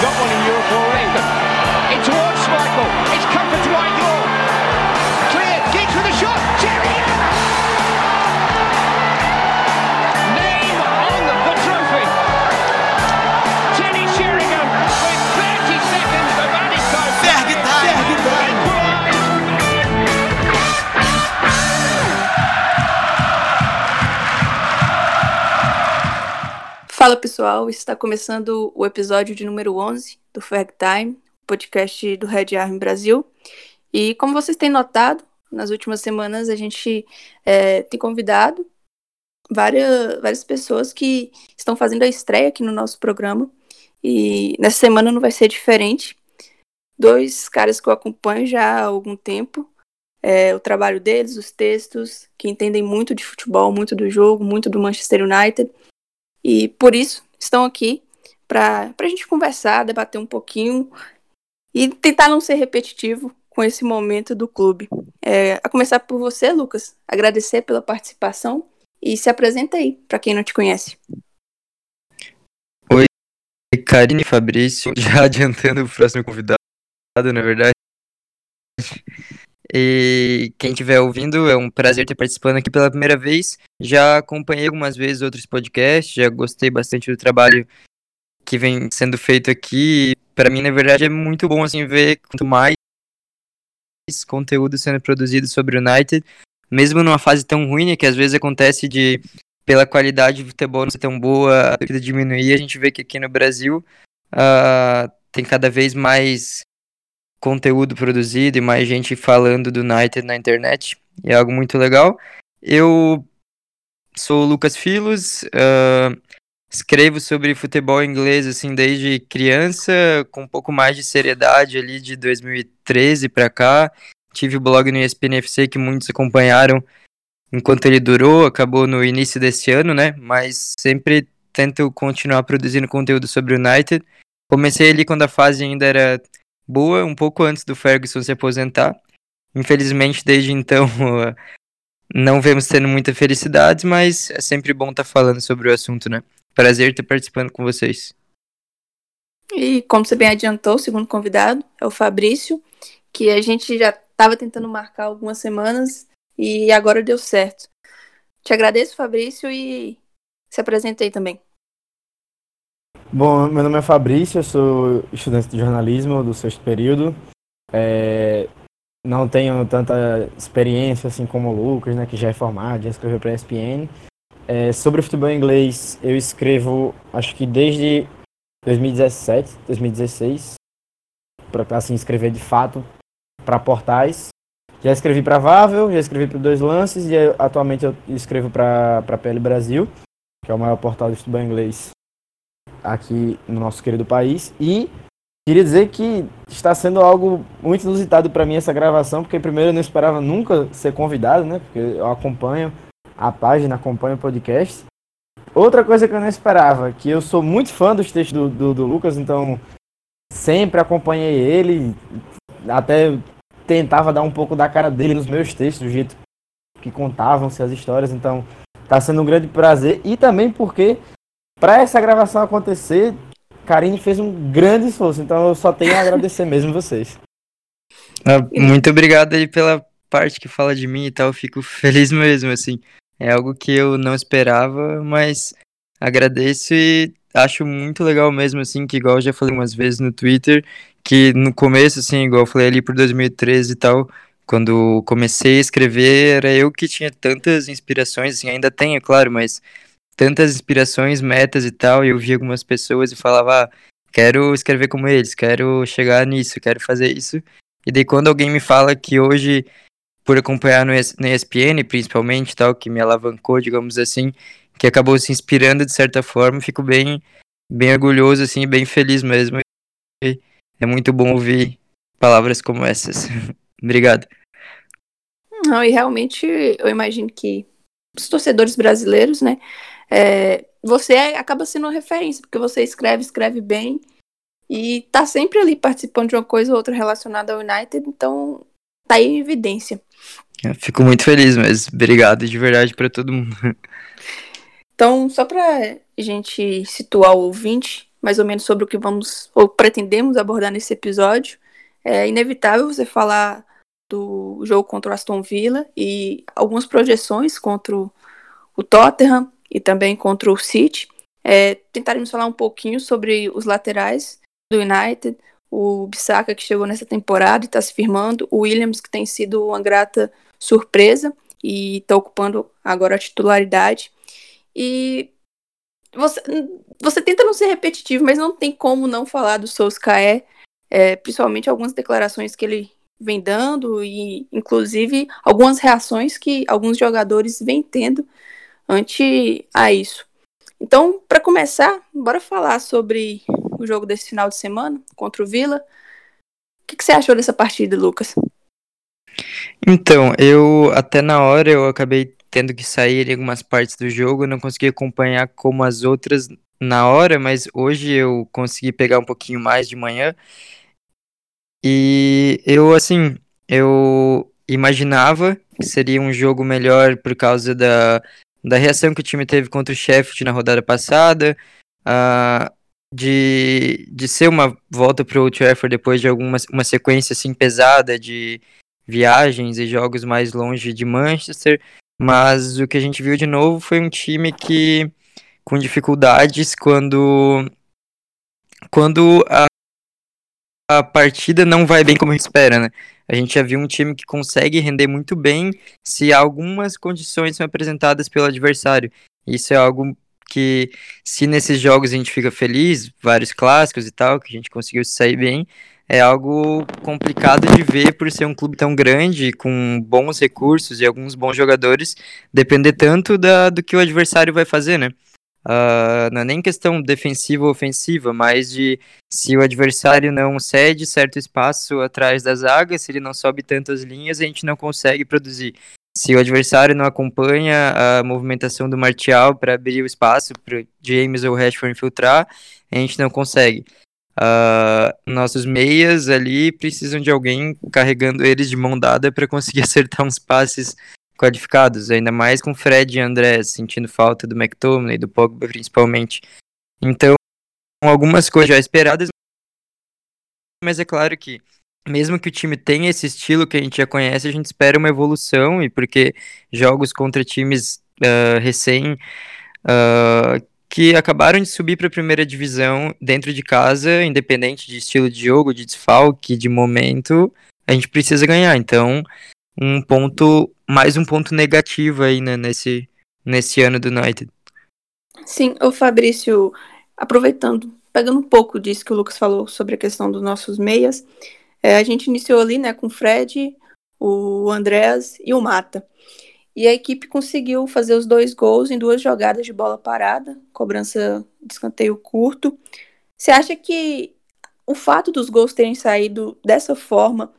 got one in Europe already. Towards Michael. Fala pessoal, está começando o episódio de número 11 do Fag Time, podcast do Red Army Brasil. E como vocês têm notado, nas últimas semanas a gente é, tem convidado várias, várias pessoas que estão fazendo a estreia aqui no nosso programa. E nessa semana não vai ser diferente. Dois caras que eu acompanho já há algum tempo. é, o trabalho deles, os textos, que entendem muito de futebol, muito do jogo, muito do Manchester United. E por isso estão aqui para a gente conversar, debater um pouquinho e tentar não ser repetitivo com esse momento do clube. É, a começar por você, Lucas, agradecer pela participação e se apresenta aí para quem não te conhece. Oi, Karine Fabrício, já adiantando o próximo convidado, na verdade. E quem estiver ouvindo, é um prazer ter participando aqui pela primeira vez. Já acompanhei algumas vezes outros podcasts, já gostei bastante do trabalho que vem sendo feito aqui. Para mim, na verdade, é muito bom assim ver quanto mais conteúdo sendo produzido sobre o United, mesmo numa fase tão ruim, né, que às vezes acontece de pela qualidade do futebol não ser tão boa, a diminuir, a gente vê que aqui no Brasil ah, tem cada vez mais conteúdo produzido e mais gente falando do United na internet. É algo muito legal. Eu sou o Lucas Filos, ah, escrevo sobre futebol inglês assim desde criança, com um pouco mais de seriedade ali de 2013 para cá. Tive o blog no ESPN FC que muitos acompanharam enquanto ele durou, acabou no início desse ano, né? Mas sempre tento continuar produzindo conteúdo sobre o United. Comecei ali quando a fase ainda era boa, um pouco antes do Ferguson se aposentar. Infelizmente, desde então, não vemos tendo muita felicidade, mas é sempre bom estar falando sobre o assunto, né? Prazer ter participando com vocês. E como você bem adiantou, o segundo convidado é o Fabrício, que a gente já estava tentando marcar algumas semanas e agora deu certo. Te agradeço, Fabrício, e se apresentei também. Bom, meu nome é Fabrício, eu sou estudante de jornalismo do sexto período. É, não tenho tanta experiência assim como o Lucas, né, que já é formado, já escreveu para a ESPN. É, sobre futebol inglês, eu escrevo, acho que desde 2017, 2016, para assim escrever de fato para portais. Já escrevi para Vável, já escrevi para Dois Lances e eu- atualmente eu escrevo para a PL Brasil, que é o maior portal de futebol inglês aqui no nosso querido país. E queria dizer que está sendo algo muito inusitado para mim essa gravação, porque primeiro eu não esperava nunca ser convidado, né? Porque eu acompanho a página, acompanho o podcast. Outra coisa que eu não esperava, que eu sou muito fã dos textos do, do, do Lucas, então sempre acompanhei ele, até tentava dar um pouco da cara dele nos meus textos, do jeito que contavam-se as histórias, então tá sendo um grande prazer. E também porque, para essa gravação acontecer, Karine fez um grande esforço, então eu só tenho a agradecer mesmo vocês. Ah, muito obrigado aí pela parte que fala de mim e tal, eu fico feliz mesmo, assim. É algo que eu não esperava, mas agradeço e acho muito legal mesmo, assim, que igual eu já falei umas vezes no Twitter, que no começo, assim, igual eu falei ali por 2013 e tal, quando comecei a escrever, era eu que tinha tantas inspirações, assim, ainda tenho, é claro, mas tantas inspirações, metas e tal, e eu via algumas pessoas e falava, ah, quero escrever como eles, quero chegar nisso, quero fazer isso. E daí quando alguém me fala que hoje, por acompanhar no, no ESPN, principalmente, tal, que me alavancou, digamos assim, que acabou se inspirando de certa forma, fico bem, bem orgulhoso, assim, bem feliz mesmo. E é muito bom ouvir palavras como essas. Obrigado. Não, e realmente eu imagino que os torcedores brasileiros, né? É, você acaba sendo uma referência, porque você escreve, escreve bem e tá sempre ali participando de uma coisa ou outra relacionada ao United, então tá aí em evidência. Eu fico muito feliz, mas obrigado de verdade para todo mundo. Então, só pra gente situar o ouvinte, mais ou menos sobre o que vamos ou pretendemos abordar nesse episódio. É inevitável você falar do jogo contra o Aston Villa e algumas projeções contra o Tottenham e também contra o City. É, tentaremos falar um pouquinho sobre os laterais do United, o Bissaka que chegou nessa temporada e está se firmando, o Williams que tem sido uma grata surpresa e está ocupando agora a titularidade. E você, você tenta não ser repetitivo, mas não tem como não falar do Solskjaer, é, principalmente algumas declarações que ele vem dando e, inclusive, algumas reações que alguns jogadores vêm tendo ante a isso. Então, para começar, bora falar sobre o jogo desse final de semana contra o Vila. O que, que você achou dessa partida, Lucas? Então, eu até na hora eu acabei tendo que sair em algumas partes do jogo, não consegui acompanhar como as outras na hora, mas hoje eu consegui pegar um pouquinho mais de manhã. E eu, assim, eu imaginava que seria um jogo melhor por causa da, da reação que o time teve contra o Sheffield na rodada passada, uh, de, de ser uma volta para o Trafford depois de alguma uma sequência assim pesada de viagens e jogos mais longe de Manchester, mas o que a gente viu de novo foi um time que com dificuldades quando quando a, a partida não vai bem como a gente espera, né? A gente já viu um time que consegue render muito bem se algumas condições são apresentadas pelo adversário. Isso é algo que, se nesses jogos a gente fica feliz, vários clássicos e tal, que a gente conseguiu sair bem, é algo complicado de ver por ser um clube tão grande, com bons recursos e alguns bons jogadores, depender tanto da, do que o adversário vai fazer, né? Uh, não é nem questão defensiva ou ofensiva, mas de se o adversário não cede certo espaço atrás da zaga, se ele não sobe tantas linhas, a gente não consegue produzir. Se o adversário não acompanha a movimentação do Martial para abrir o espaço para James ou Rashford infiltrar, a gente não consegue. Uh, nossos meias ali precisam de alguém carregando eles de mão dada para conseguir acertar uns passes qualificados, ainda mais com Fred e André sentindo falta do McTominay, do Pogba principalmente. Então, algumas coisas já esperadas, mas é claro que mesmo que o time tenha esse estilo que a gente já conhece, a gente espera uma evolução e porque jogos contra times uh, recém uh, que acabaram de subir para a primeira divisão dentro de casa, independente de estilo de jogo, de desfalque, de momento, a gente precisa ganhar. Então, um ponto, mais um ponto negativo aí né, nesse, nesse ano do United. Sim, o Fabrício, aproveitando, pegando um pouco disso que o Lucas falou sobre a questão dos nossos meias, é, a gente iniciou ali né, com o Fred, o Andréas e o Mata. E a equipe conseguiu fazer os dois gols em duas jogadas de bola parada, cobrança de escanteio curto. Você acha que o fato dos gols terem saído dessa forma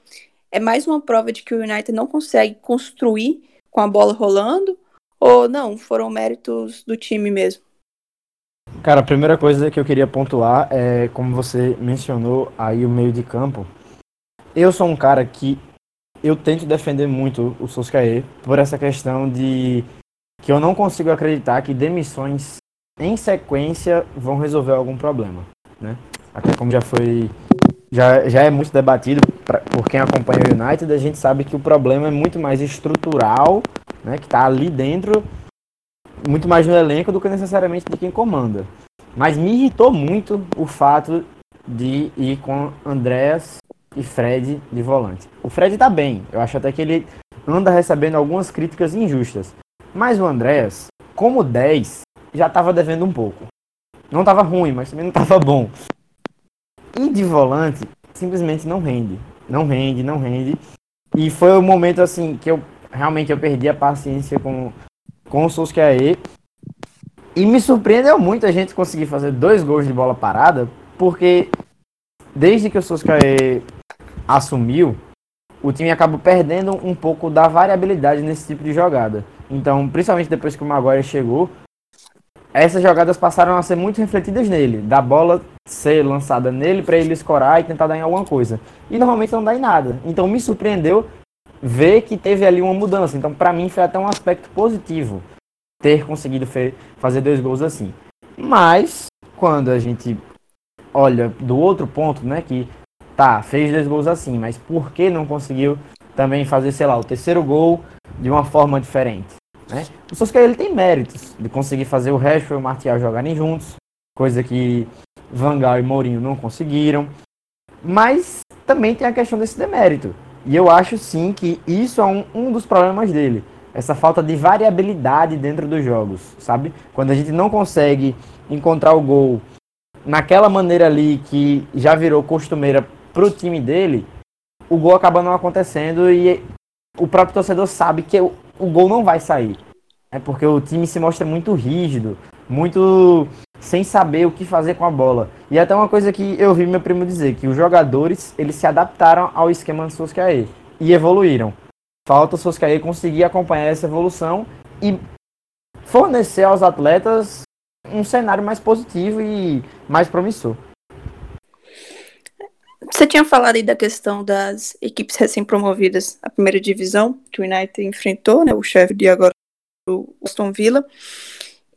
é mais uma prova de que o United não consegue construir com a bola rolando? Ou não, foram méritos do time mesmo? Cara, a primeira coisa que eu queria pontuar é, como você mencionou aí o meio de campo. Eu sou um cara que eu tento defender muito o Solskjaer por essa questão de que eu não consigo acreditar que demissões em sequência vão resolver algum problema, né? Até como já foi já, já é muito debatido por quem acompanha o United, a gente sabe que o problema é muito mais estrutural, né, que está ali dentro, muito mais no elenco do que necessariamente de quem comanda. Mas me irritou muito o fato de ir com Andréas e Fred de volante. O Fred tá bem, eu acho até que ele anda recebendo algumas críticas injustas. Mas o Andréas, como 10, já estava devendo um pouco. Não estava ruim, mas também não estava bom. E de volante, simplesmente não rende. Não rende, não rende. E foi o momento assim que eu realmente eu perdi a paciência com, com o Solskjaer. E me surpreendeu muito a gente conseguir fazer dois gols de bola parada, porque desde que o Solskjaer assumiu, o time acaba perdendo um pouco da variabilidade nesse tipo de jogada. Então, principalmente depois que o Maguire chegou, essas jogadas passaram a ser muito refletidas nele, da bola ser lançada nele para ele escorar e tentar dar em alguma coisa. E normalmente não dá em nada. Então me surpreendeu ver que teve ali uma mudança. Então para mim foi até um aspecto positivo ter conseguido fazer dois gols assim. Mas quando a gente olha do outro ponto, né, que tá, fez dois gols assim, mas por que não conseguiu também fazer, sei lá, o terceiro gol de uma forma diferente? Né? O Solskjaer ele tem méritos de conseguir fazer o Rashford e o Martial jogarem juntos, coisa que Van Gaal e Mourinho não conseguiram. Mas também tem a questão desse demérito. E eu acho sim que isso é um, um dos problemas dele. Essa falta de variabilidade dentro dos jogos, sabe? Quando a gente não consegue encontrar o gol naquela maneira ali que já virou costumeira pro time dele, o gol acaba não acontecendo e o próprio torcedor sabe que o, o gol não vai sair. É porque o time se mostra muito rígido, muito sem saber o que fazer com a bola. E até uma coisa que eu vi meu primo dizer, que os jogadores, eles se adaptaram ao esquema do Solskjaer e evoluíram. Falta o Solskjaer conseguir acompanhar essa evolução e fornecer aos atletas um cenário mais positivo e mais promissor. Você tinha falado aí da questão das equipes recém-promovidas à primeira divisão, que o United enfrentou, né, o chefe de agora o Aston Villa.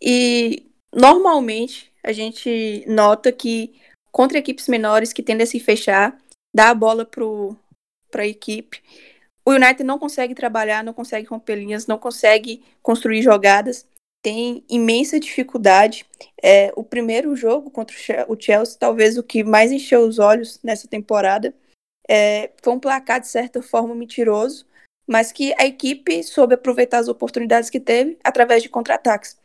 E normalmente a gente nota que contra equipes menores que tendem a se fechar, dá a bola para a equipe. O United não consegue trabalhar, não consegue romper linhas, não consegue construir jogadas, tem imensa dificuldade. É, o primeiro jogo contra o Chelsea, talvez o que mais encheu os olhos nessa temporada, é, foi um placar de certa forma mentiroso, mas que a equipe soube aproveitar as oportunidades que teve através de contra-ataques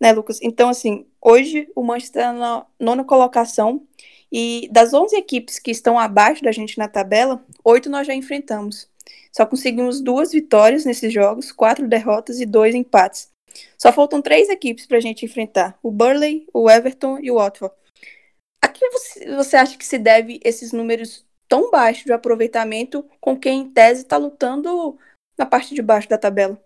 né, Lucas? Então, assim, hoje o Manchester está na nona colocação e das 11 equipes que estão abaixo da gente na tabela, oito nós já enfrentamos. Só conseguimos duas vitórias nesses jogos, quatro derrotas e dois empates. Só faltam três equipes para a gente enfrentar: o Burley, o Everton e o Watford. A que você, acha que se deve esses números tão baixos de aproveitamento com quem, em tese, está lutando na parte de baixo da tabela?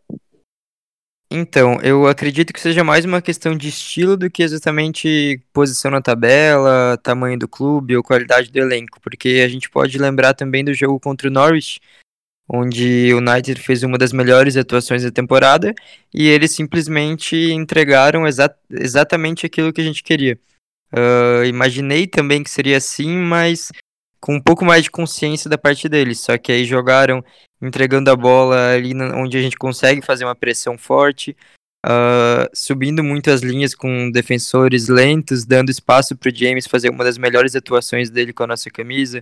Então, eu acredito que seja mais uma questão de estilo do que exatamente posição na tabela, tamanho do clube ou qualidade do elenco, porque a gente pode lembrar também do jogo contra o Norwich, onde o United fez uma das melhores atuações da temporada e eles simplesmente entregaram exa exatamente aquilo que a gente queria. Uh, imaginei também que seria assim, mas com um pouco mais de consciência da parte deles. Só que aí jogaram entregando a bola ali onde a gente consegue fazer uma pressão forte, uh, subindo muito as linhas com defensores lentos, dando espaço para o James fazer uma das melhores atuações dele com a nossa camisa,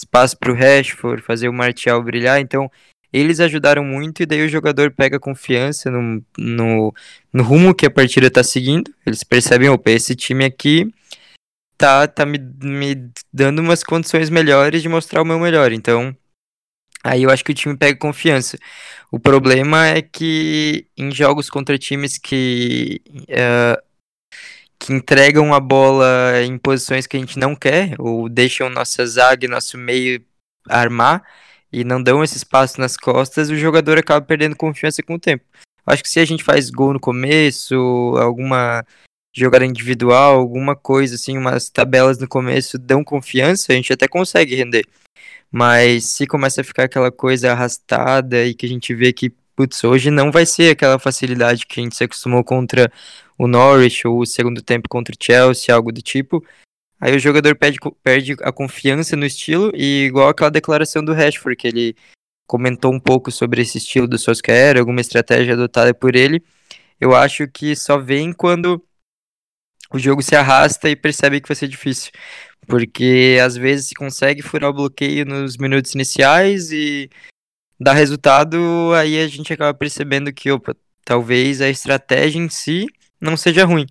espaço para o Rashford fazer o Martial brilhar. Então eles ajudaram muito e daí o jogador pega confiança no, no, no rumo que a partida está seguindo. Eles percebem, opa, esse time aqui tá, tá me, me dando umas condições melhores de mostrar o meu melhor. Então, aí eu acho que o time pega confiança. O problema é que em jogos contra times que, uh, que entregam a bola em posições que a gente não quer, ou deixam nossa zaga e nosso meio armar, e não dão esse espaço nas costas, o jogador acaba perdendo confiança com o tempo. Acho que se a gente faz gol no começo, alguma jogada individual, alguma coisa assim, umas tabelas no começo dão confiança, a gente até consegue render. Mas se começa a ficar aquela coisa arrastada e que a gente vê que, putz, hoje não vai ser aquela facilidade que a gente se acostumou contra o Norwich ou o segundo tempo contra o Chelsea, algo do tipo. Aí o jogador perde, perde a confiança no estilo e igual aquela declaração do Rashford, que ele comentou um pouco sobre esse estilo do Solskjaer, alguma estratégia adotada por ele. Eu acho que só vem quando o jogo se arrasta e percebe que vai ser difícil. Porque às vezes se consegue furar o bloqueio nos minutos iniciais e dá resultado, aí a gente acaba percebendo que, opa, talvez a estratégia em si não seja ruim,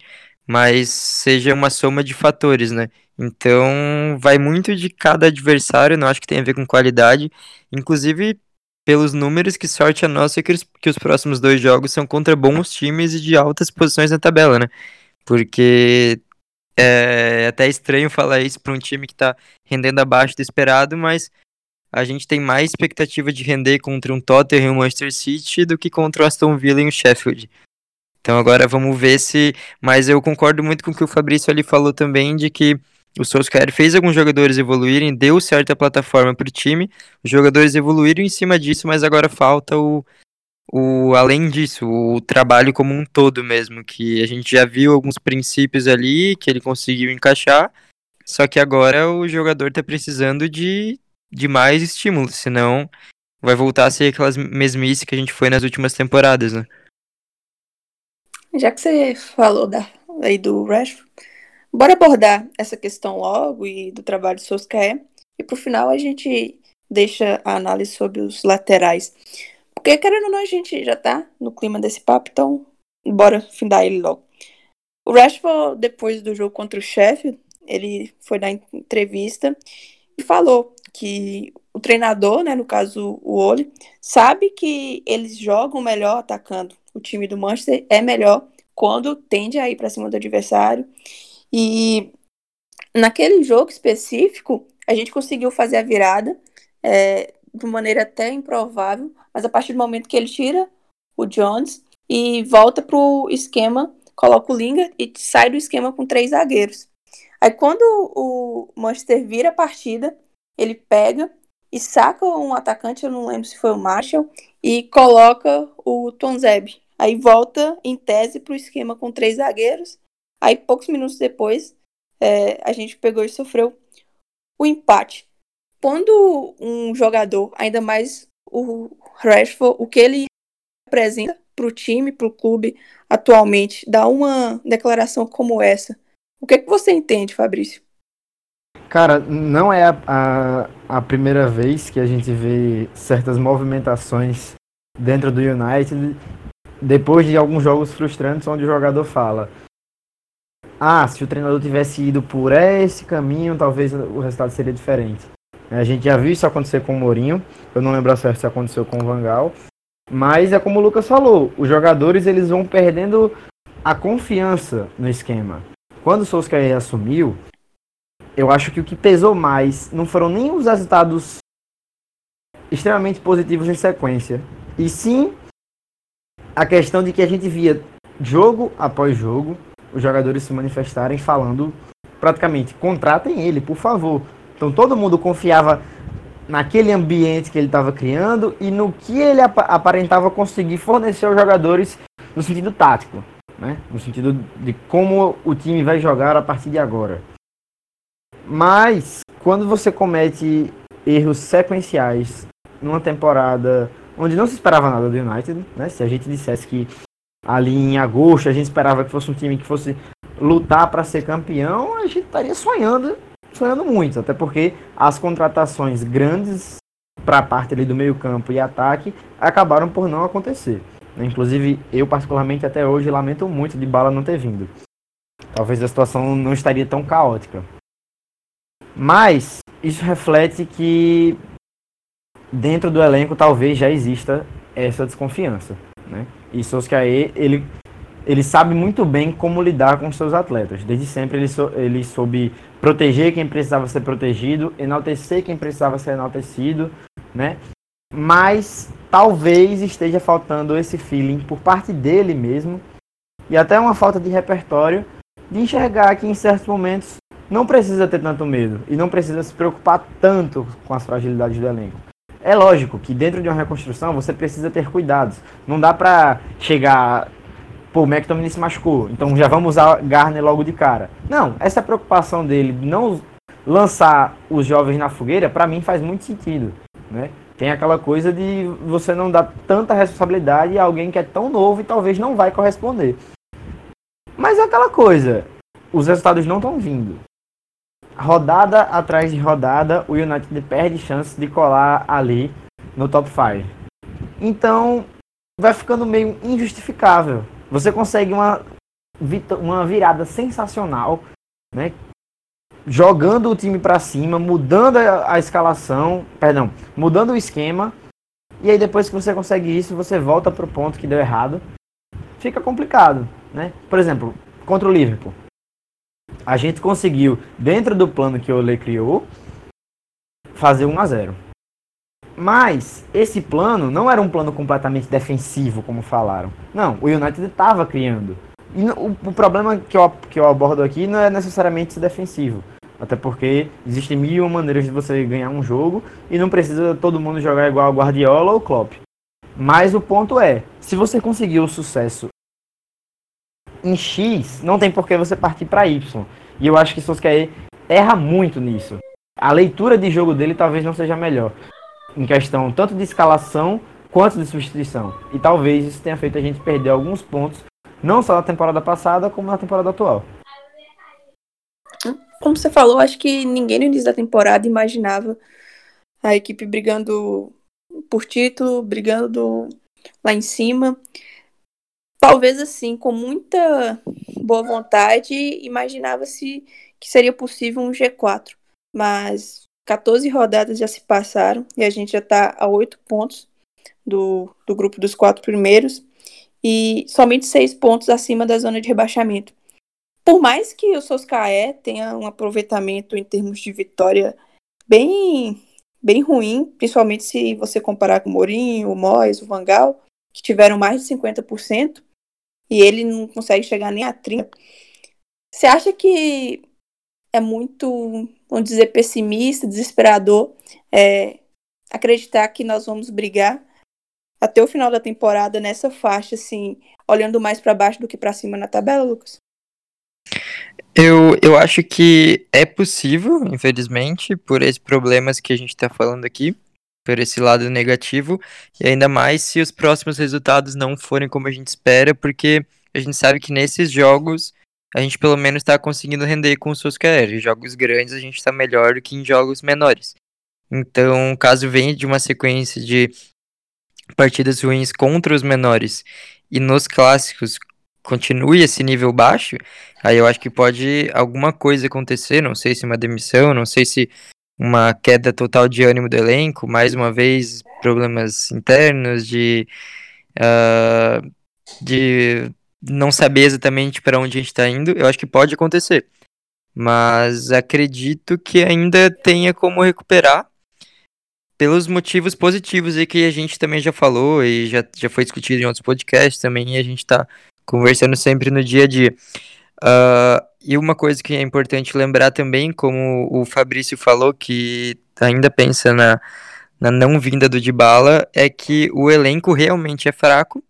mas seja uma soma de fatores, né? Então vai muito de cada adversário, não acho que tem a ver com qualidade. Inclusive, pelos números, que sorte a nossa que os, que os próximos dois jogos são contra bons times e de altas posições na tabela, né? Porque é até estranho falar isso para um time que está rendendo abaixo do esperado, mas a gente tem mais expectativa de render contra um Tottenham e um Manchester City do que contra o Aston Villa e o Sheffield. Então agora vamos ver se. Mas eu concordo muito com o que o Fabrício ali falou também, de que o Solskjaer fez alguns jogadores evoluírem, deu certa plataforma para o time, os jogadores evoluíram em cima disso, mas agora falta o, o além disso, o trabalho como um todo mesmo, que a gente já viu alguns princípios ali que ele conseguiu encaixar, Só que agora o jogador tá precisando de, de mais estímulo, senão vai voltar a ser aquelas mesmices que a gente foi nas últimas temporadas, né? Já que você falou da, aí do Rashford, bora abordar essa questão logo e do trabalho do Solskjaer. E pro final a gente deixa a análise sobre os laterais. Porque, querendo ou não, a gente já tá no clima desse papo, então bora findar ele logo. O Rashford, depois do jogo contra o Sheffield, ele foi dar entrevista e falou que o treinador, né, no caso o Ole, sabe que eles jogam melhor atacando. O time do Manchester é melhor quando tende a ir para cima do adversário. E naquele jogo específico, a gente conseguiu fazer a virada é, de maneira até improvável, mas a partir do momento que ele tira o Jones e volta para o esquema, coloca o Lingard e sai do esquema com três zagueiros. Aí quando o Manchester vira a partida, ele pega e saca um atacante, eu não lembro se foi o Marshall, e coloca o Tonzeb. Aí volta em tese para o esquema com três zagueiros. Aí poucos minutos depois, é, a gente pegou e sofreu o empate. Quando um jogador, ainda mais o Rashford, o que ele apresenta para o time, para o clube atualmente, dá uma declaração como essa, o que, é que você entende, Fabrício? Cara, não é a, a, a, primeira vez que a gente vê certas movimentações dentro do United depois de alguns jogos frustrantes onde o jogador fala ah, se o treinador tivesse ido por esse caminho, talvez o resultado seria diferente. A gente já viu isso acontecer com o Mourinho, eu não lembro certo se aconteceu com o Vangal, mas é como o Lucas falou, os jogadores eles vão perdendo a confiança no esquema. Quando o Solskjaer assumiu, eu acho que o que pesou mais não foram nem os resultados extremamente positivos em sequência, e sim a questão de que a gente via jogo após jogo os jogadores se manifestarem falando praticamente contratem ele, por favor. Então todo mundo confiava naquele ambiente que ele estava criando e no que ele ap aparentava conseguir fornecer aos jogadores no sentido tático né? no sentido de como o time vai jogar a partir de agora. Mas quando você comete erros sequenciais numa temporada onde não se esperava nada do United, né? Se a gente dissesse que ali em agosto a gente esperava que fosse um time que fosse lutar para ser campeão, a gente estaria sonhando, sonhando muito, até porque as contratações grandes para a parte ali do meio-campo e ataque acabaram por não acontecer. Inclusive, eu particularmente até hoje lamento muito de Bala não ter vindo. Talvez a situação não estaria tão caótica. Mas isso reflete que dentro do elenco talvez já exista essa desconfiança, né? E Solskjaer, ele ele sabe muito bem como lidar com seus atletas. Desde sempre ele, sou, ele soube proteger quem precisava ser protegido, enaltecer quem precisava ser enaltecido, né? Mas talvez esteja faltando esse feeling por parte dele mesmo e até uma falta de repertório de enxergar que em certos momentos não precisa ter tanto medo e não precisa se preocupar tanto com as fragilidades do elenco. É lógico que dentro de uma reconstrução você precisa ter cuidados. Não dá pra chegar, pô, o McTominay se machucou, então já vamos usar Garner logo de cara. Não, essa preocupação dele de não lançar os jovens na fogueira, para mim faz muito sentido, né? Tem aquela coisa de você não dar tanta responsabilidade a alguém que é tão novo e talvez não vai corresponder. Mas é aquela coisa, os resultados não estão vindo. Rodada atrás de rodada, o United perde chance de colar ali no top 5. Então, vai ficando meio injustificável. Você consegue uma, uma virada sensacional, né? Jogando o time para cima, mudando a, a, escalação, perdão, mudando o esquema. E aí depois que você consegue isso, você volta pro ponto que deu errado. Fica complicado, né? Por exemplo, contra o Liverpool. A gente conseguiu, dentro do plano que o Ole criou, fazer 1 a 0. Mas esse plano não era um plano completamente defensivo, como falaram. Não, o United estava criando. E o, o, problema que eu, que eu abordo aqui não é necessariamente defensivo. Até porque existem mil maneiras de você ganhar um jogo e não precisa todo mundo jogar igual Guardiola ou Klopp. Mas o ponto é, se você conseguiu o sucesso em X, não tem por que você partir para Y. E eu acho que Solskjaer erra muito nisso. A leitura de jogo dele talvez não seja melhor. Em questão tanto de escalação quanto de substituição. E talvez isso tenha feito a gente perder alguns pontos, não só na temporada passada, como na temporada atual. Como você falou, acho que ninguém no início da temporada imaginava a equipe brigando por título, brigando lá em cima. Talvez assim, com muita boa vontade, imaginava-se que seria possível um G4. Mas 14 rodadas já se passaram e a gente já está a 8 pontos do, do grupo dos quatro primeiros e somente 6 pontos acima da zona de rebaixamento. Por mais que o Soscaé tenha um aproveitamento em termos de vitória bem bem ruim, principalmente se você comparar com o Mourinho, o Mois, o Vangal, que tiveram mais de 50%, e ele não consegue chegar nem a 30%. Você acha que é muito, vamos dizer, pessimista, desesperador é, acreditar que nós vamos brigar até o final da temporada nessa faixa, assim, olhando mais para baixo do que para cima na tabela, Lucas? Eu, eu acho que é possível, infelizmente, por esses problemas que a gente está falando aqui, por esse lado negativo, e ainda mais se os próximos resultados não forem como a gente espera, porque a gente sabe que nesses jogos a gente pelo menos está conseguindo render com os seus QR. Em jogos grandes a gente está melhor do que em jogos menores. Então, caso venha de uma sequência de partidas ruins contra os menores e nos clássicos continue esse nível baixo, aí eu acho que pode alguma coisa acontecer, não sei se uma demissão, não sei se uma queda total de ânimo do elenco, mais uma vez problemas internos de uh, de não saber exatamente para onde a gente está indo, eu acho que pode acontecer. Mas acredito que ainda tenha como recuperar pelos motivos positivos aí que a gente também já falou e já, já foi discutido em outros podcasts também, e a gente está conversando sempre no dia a dia. Uh, e uma coisa que é importante lembrar também, como o Fabrício falou, que ainda pensa na, na não vinda do Dybala, é que o elenco realmente é fraco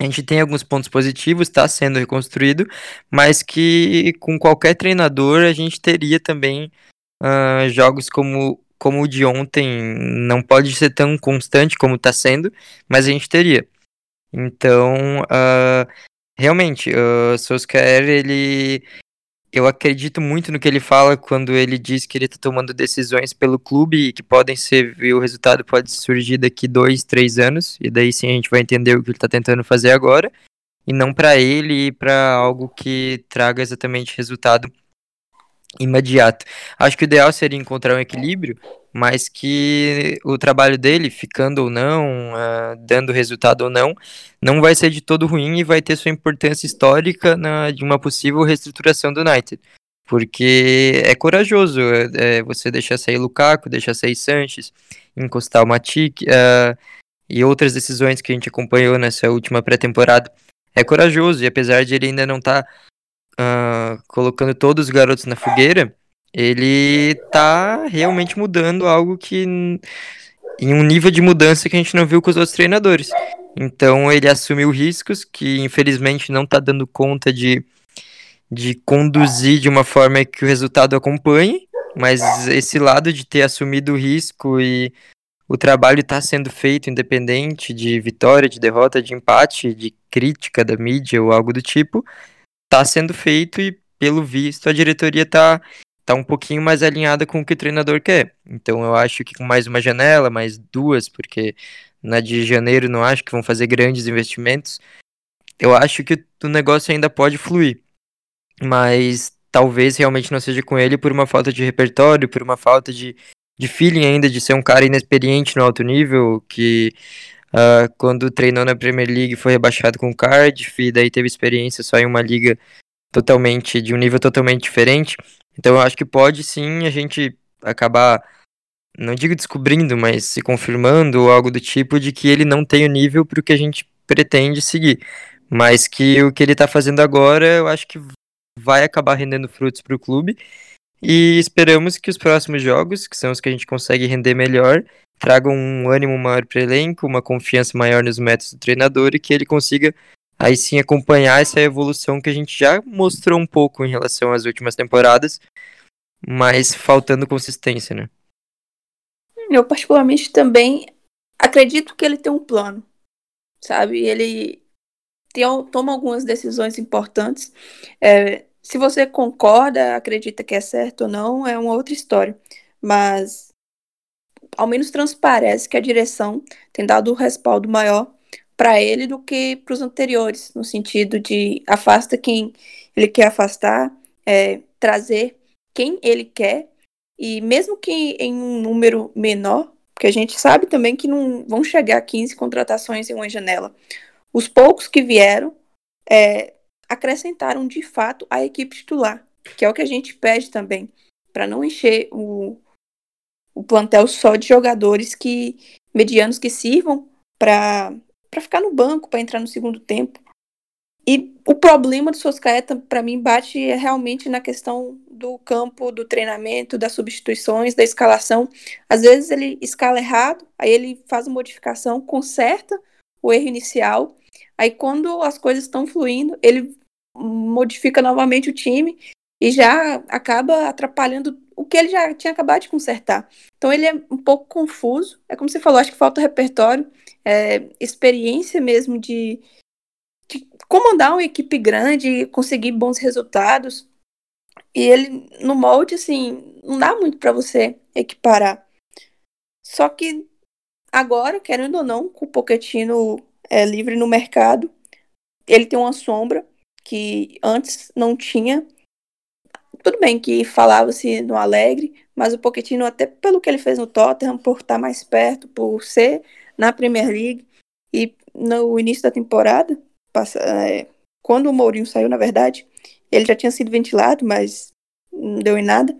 a gente tem alguns pontos positivos, está sendo reconstruído, mas que com qualquer treinador a gente teria também uh, jogos como, como o de ontem, não pode ser tão constante como está sendo, mas a gente teria. Então, uh, realmente, o uh, Solskjaer, ele eu acredito muito no que ele fala quando ele diz que ele está tomando decisões pelo clube e que podem ser, o resultado pode surgir daqui dois, três anos, e daí sim a gente vai entender o que ele está tentando fazer agora, e não para ele e para algo que traga exatamente resultado imediato. Acho que o ideal seria encontrar um equilíbrio, mas que o trabalho dele, ficando ou não, uh, dando resultado ou não, não vai ser de todo ruim e vai ter sua importância histórica na, de uma possível reestruturação do United. Porque é corajoso é, é você deixar sair Lukaku, deixar sair Sanches, encostar o Matic uh, e outras decisões que a gente acompanhou nessa última pré-temporada. É corajoso e apesar de ele ainda não estar tá uh, colocando todos os garotos na fogueira, ele tá realmente mudando algo que em um nível de mudança que a gente não viu com os outros treinadores. Então ele assumiu riscos que infelizmente não tá dando conta de, de conduzir de uma forma que o resultado acompanhe, mas esse lado de ter assumido o risco e o trabalho está sendo feito independente de vitória, de derrota, de empate, de crítica da mídia ou algo do tipo, está sendo feito e, pelo visto, a diretoria está tá um pouquinho mais alinhada com o que o treinador quer. Então eu acho que com mais uma janela, mais duas, porque na de janeiro não acho que vão fazer grandes investimentos, eu acho que o negócio ainda pode fluir. Mas talvez realmente não seja com ele por uma falta de repertório, por uma falta de, de feeling ainda, de ser um cara inexperiente no alto nível, que Uh, quando treinou na Premier League foi rebaixado com o Cardiff e daí teve experiência só em uma liga totalmente de um nível totalmente diferente. Então eu acho que pode sim a gente acabar não digo descobrindo, mas se confirmando algo do tipo de que ele não tem o nível para o que a gente pretende seguir, mas que o que ele está fazendo agora eu acho que vai acabar rendendo frutos para o clube. E esperamos que os próximos jogos, que são os que a gente consegue render melhor, tragam um ânimo maior para o elenco, uma confiança maior nos métodos do treinador e que ele consiga aí sim acompanhar essa evolução que a gente já mostrou um pouco em relação às últimas temporadas mas faltando consistência, né? Eu, particularmente, também acredito que ele tem um plano, sabe? Ele tem, toma algumas decisões importantes. É, se você concorda, acredita que é certo ou não, é uma outra história. Mas, ao menos transparece que a direção tem dado o um respaldo maior para ele do que para os anteriores, no sentido de afasta quem ele quer afastar, é, trazer quem ele quer, e mesmo que em um número menor, porque a gente sabe também que não vão chegar a 15 contratações em uma janela. Os poucos que vieram é, acrescentaram de fato a equipe titular, que é o que a gente pede também, para não encher o, o plantel só de jogadores que medianos que sirvam para ficar no banco, para entrar no segundo tempo. E o problema do Soscaeta, para mim, bate realmente na questão do campo, do treinamento, das substituições, da escalação. Às vezes ele escala errado, aí ele faz uma modificação, conserta o erro inicial. Aí quando as coisas estão fluindo, ele modifica novamente o time e já acaba atrapalhando o que ele já tinha acabado de consertar. Então ele é um pouco confuso. É como você falou, acho que falta repertório, é, experiência mesmo de de comandar uma equipe grande, conseguir bons resultados. E ele, no molde, assim, não dá muito para você equiparar. Só que agora, querendo ou não, com o Pochettino é, livre no mercado, ele tem uma sombra que antes não tinha. Tudo bem que falava-se no Alegre, mas o Pochettino, até pelo que ele fez no Tottenham, por estar mais perto, por ser na Premier League, e no início da temporada, é, quando o Mourinho saiu, na verdade, ele já tinha sido ventilado, mas não deu em nada.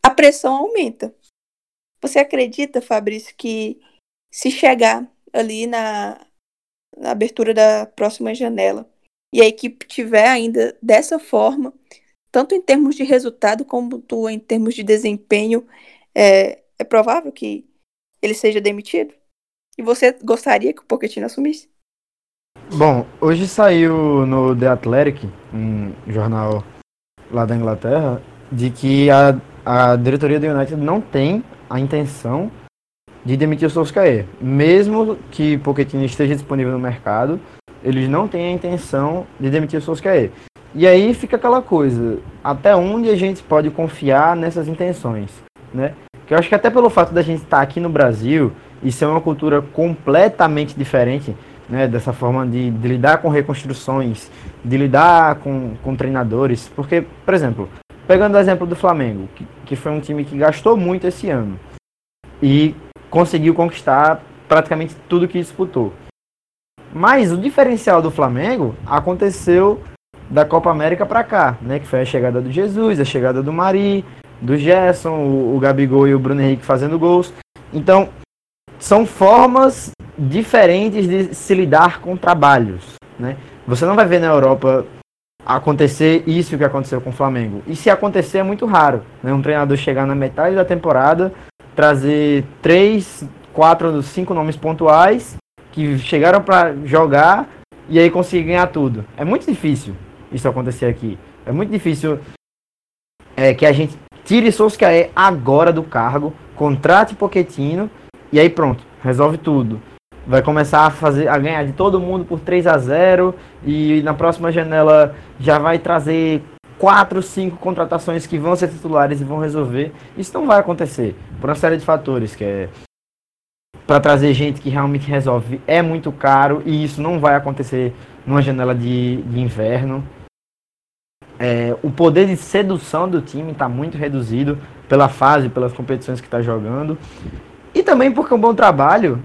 A pressão aumenta. Você acredita, Fabrício, que se chegar ali na, na abertura da próxima janela e a equipe tiver ainda dessa forma, tanto em termos de resultado como em termos de desempenho, é, é provável que ele seja demitido? E você gostaria que o Pochettino assumisse? Bom, hoje saiu no The Athletic, um jornal lá da Inglaterra, de que a, a diretoria do United não tem a intenção de demitir o Solskjaer. Mesmo que Pochettino esteja disponível no mercado, eles não têm a intenção de demitir o Solskjaer. E aí fica aquela coisa, até onde a gente pode confiar nessas intenções, né? Eu acho que até pelo fato da gente estar aqui no Brasil e ser uma cultura completamente diferente, né, dessa forma de, de, lidar com reconstruções, de lidar com, com treinadores. Porque, por exemplo, pegando o exemplo do Flamengo, que, que foi um time que gastou muito esse ano e conseguiu conquistar praticamente tudo que disputou. Mas o diferencial do Flamengo aconteceu da Copa América para cá, né? Que foi a chegada do Jesus, a chegada do Mari, do Gerson, o, o Gabigol e o Bruno Henrique fazendo gols. Então, são formas diferentes de se lidar com trabalhos, né? Você não vai ver na Europa acontecer isso que aconteceu com o Flamengo. E se acontecer é muito raro, né? Um treinador chegar na metade da temporada, trazer três, quatro, cinco nomes pontuais que chegaram para jogar e aí conseguir ganhar tudo. É muito difícil isso acontecer aqui. É muito difícil é, que a gente tire Solskjaer agora do cargo, contrate Pochettino e aí pronto, resolve tudo vai começar a fazer a ganhar de todo mundo por 3 a 0 e na próxima janela já vai trazer quatro, cinco contratações que vão ser titulares e vão resolver. Isso não vai acontecer por uma série de fatores, que é para trazer gente que realmente resolve é muito caro e isso não vai acontecer numa janela de, de inverno. É, o poder de sedução do time está muito reduzido pela fase, pelas competições que está jogando. E também porque um bom trabalho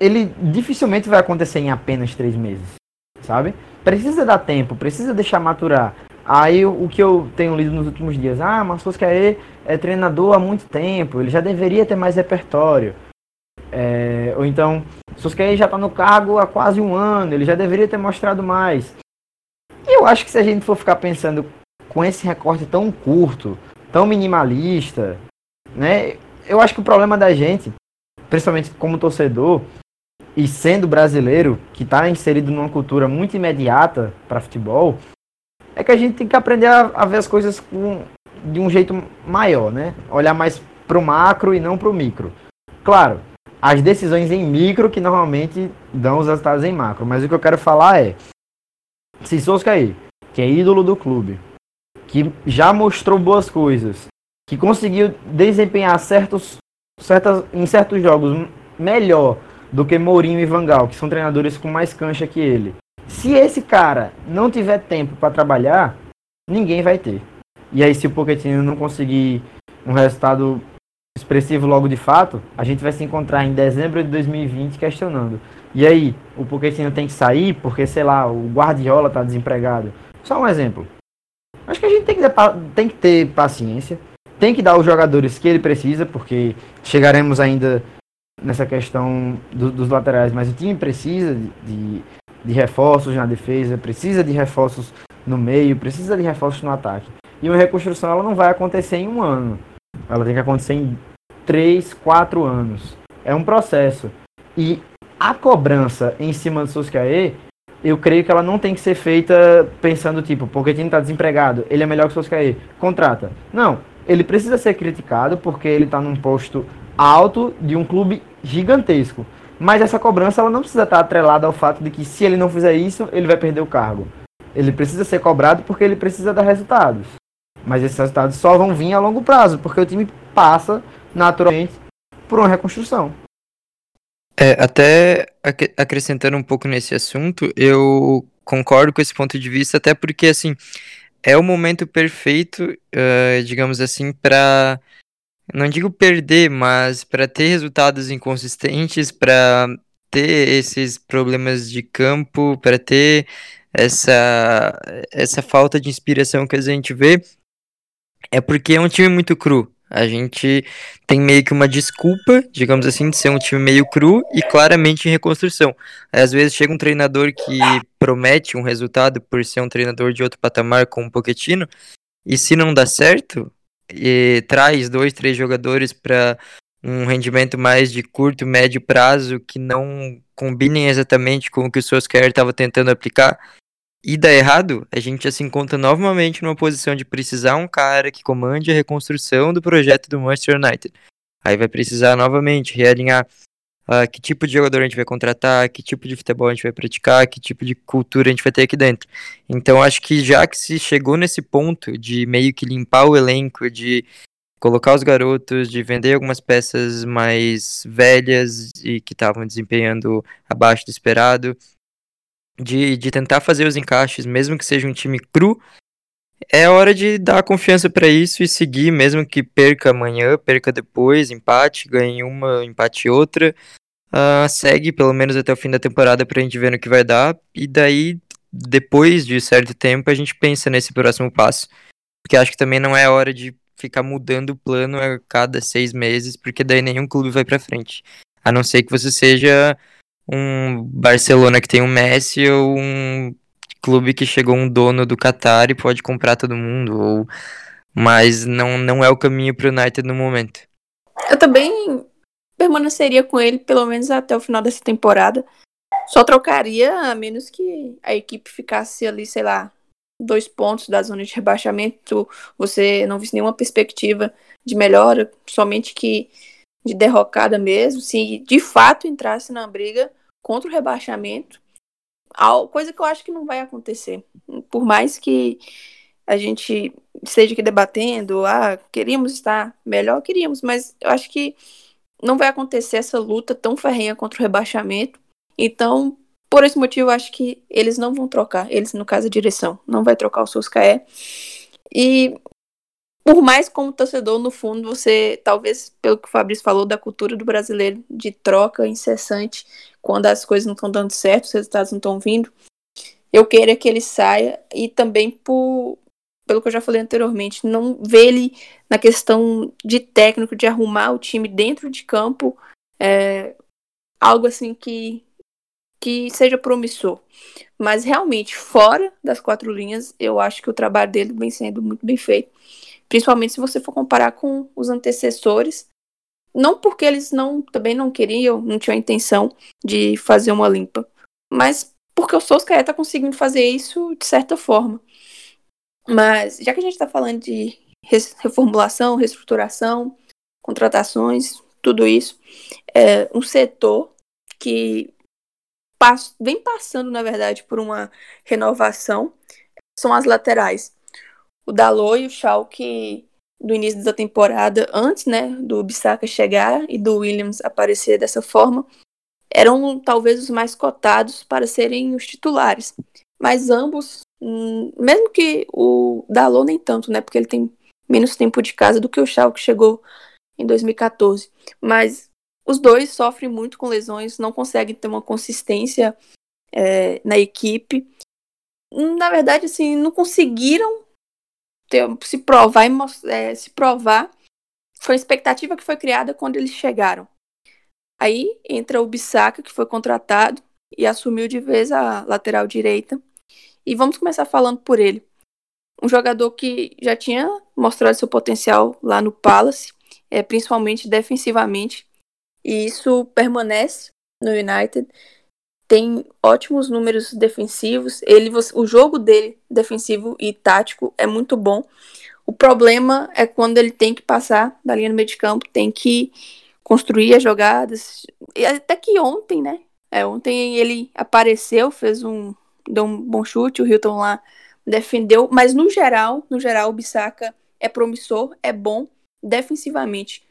ele dificilmente vai acontecer em apenas três meses, sabe? Precisa dar tempo, precisa deixar maturar. Aí o que eu tenho lido nos últimos dias, ah, mas Solskjaer é treinador há muito tempo, ele já deveria ter mais repertório. É, ou então, Solskjaer já está no cargo há quase um ano, ele já deveria ter mostrado mais. E eu acho que se a gente for ficar pensando com esse recorte tão curto, tão minimalista, né? Eu acho que o problema da gente, principalmente como torcedor, e sendo brasileiro, que está inserido numa cultura muito imediata para futebol, é que a gente tem que aprender a, a, ver as coisas com, de um jeito maior, né? Olhar mais pro macro e não pro micro. Claro, as decisões em micro que normalmente dão os resultados em macro, mas o que eu quero falar é se Solskjaer, que é ídolo do clube, que já mostrou boas coisas, que conseguiu desempenhar certos, certas, em certos jogos melhor do que Mourinho e Vangal, que são treinadores com mais cancha que ele. Se esse cara não tiver tempo para trabalhar, ninguém vai ter. E aí, se o Pochettino não conseguir um resultado expressivo logo de fato, a gente vai se encontrar em dezembro de 2020 questionando. E aí, o Pochettino tem que sair porque, sei lá, o Guardiola está desempregado. Só um exemplo. Acho que a gente tem que, tem que ter paciência, tem que dar os jogadores que ele precisa, porque chegaremos ainda nessa questão do, dos laterais, mas o time precisa de, de, de reforços na defesa, precisa de reforços no meio, precisa de reforços no ataque. E uma reconstrução ela não vai acontecer em um ano. Ela tem que acontecer em três, quatro anos. É um processo. E a cobrança em cima do Solskjaer, eu creio que ela não tem que ser feita pensando, tipo, porque o time está desempregado, ele é melhor que o Solskjaer, contrata. Não, ele precisa ser criticado porque ele está num posto alto de um clube gigantesco. Mas essa cobrança ela não precisa estar atrelada ao fato de que se ele não fizer isso, ele vai perder o cargo. Ele precisa ser cobrado porque ele precisa dar resultados. Mas esses resultados só vão vir a longo prazo, porque o time passa naturalmente por uma reconstrução. É, até ac acrescentando um pouco nesse assunto, eu concordo com esse ponto de vista, até porque assim é o momento perfeito, uh, digamos assim, para não digo perder, mas para ter resultados inconsistentes, para ter esses problemas de campo, para ter essa essa falta de inspiração que a gente vê, é porque é um time muito cru. A gente tem meio que uma desculpa, digamos assim, de ser um time meio cru e claramente em reconstrução. Às vezes chega um treinador que promete um resultado por ser um treinador de outro patamar, como um Pochettino, e se não dá certo, e traz dois, três jogadores para um rendimento mais de curto, médio prazo que não combinem exatamente com o que o Solskjaer estava tentando aplicar, e dá errado, a gente já se encontra novamente numa posição de precisar um cara que comande a reconstrução do projeto do Manchester United. Aí vai precisar novamente realinhar uh, que tipo de jogador a gente vai contratar, que tipo de futebol a gente vai praticar, que tipo de cultura a gente vai ter aqui dentro. Então acho que já que se chegou nesse ponto de meio que limpar o elenco, de colocar os garotos, de vender algumas peças mais velhas e que estavam desempenhando abaixo do esperado, de, de tentar fazer os encaixes, mesmo que seja um time cru, é hora de dar confiança para isso e seguir, mesmo que perca amanhã, perca depois, empate, ganhe uma, empate outra. Uh, segue pelo menos até o fim da temporada pra gente ver no que vai dar. E daí, depois de certo tempo, a gente pensa nesse próximo passo. Porque acho que também não é hora de ficar mudando o plano a cada seis meses, porque daí nenhum clube vai pra frente. A não ser que você seja um Barcelona que tem um Messi ou um clube que chegou um dono do Qatar e pode comprar todo mundo, ou mas não, não é o caminho para o United no momento. Eu também permaneceria com ele pelo menos até o final dessa temporada. Só trocaria a menos que a equipe ficasse ali, sei lá, dois pontos da zona de rebaixamento, você não visse nenhuma perspectiva de melhora, somente que de derrocada mesmo, se de fato entrasse na briga contra o rebaixamento, coisa que eu acho que não vai acontecer. Por mais que a gente esteja aqui debatendo, ah, queríamos estar melhor, queríamos, mas eu acho que não vai acontecer essa luta tão ferrenha contra o rebaixamento. Então, por esse motivo, eu acho que eles não vão trocar. Eles, no caso, a direção, não vai trocar o Suscaé. E por mais como torcedor, no fundo, você, talvez, pelo que o Fabrício falou, da cultura do brasileiro de troca incessante, quando as coisas não estão dando certo, os resultados não estão vindo, eu queira que ele saia e também por, pelo que eu já falei anteriormente, não ver ele na questão de técnico, de arrumar o time dentro de campo, é, algo assim que, que seja promissor. Mas realmente, fora das quatro linhas, eu acho que o trabalho dele vem sendo muito bem feito. Principalmente se você for comparar com os antecessores. Não porque eles não também não queriam, não tinham a intenção de fazer uma limpa, mas porque o Solskjaer está conseguindo fazer isso de certa forma. Mas já que a gente está falando de reformulação, reestruturação, contratações, tudo isso. É um setor que pass vem passando, na verdade, por uma renovação. São as laterais. O Dalot e o Schalke do início da temporada, antes né, do Bissaka chegar e do Williams aparecer dessa forma, eram talvez os mais cotados para serem os titulares. Mas ambos, hum, mesmo que o Dalot nem tanto, né, porque ele tem menos tempo de casa do que o Schalke chegou em 2014. Mas os dois sofrem muito com lesões, não conseguem ter uma consistência é, na equipe. Na verdade, assim, não conseguiram ter, se provar e é, se provar. Foi a expectativa que foi criada quando eles chegaram. Aí entra o Bissaka, que foi contratado e assumiu de vez a lateral direita. E vamos começar falando por ele. Um jogador que já tinha mostrado seu potencial lá no Palace, é, principalmente defensivamente, e isso permanece no United. Tem ótimos números defensivos. Ele, o jogo dele, defensivo e tático, é muito bom. O problema é quando ele tem que passar da linha do meio de campo, tem que construir as jogadas. E até que ontem, né? É, ontem ele apareceu, fez um. deu um bom chute, o Hilton lá defendeu, mas no geral, no geral, o Bissaka é promissor, é bom defensivamente.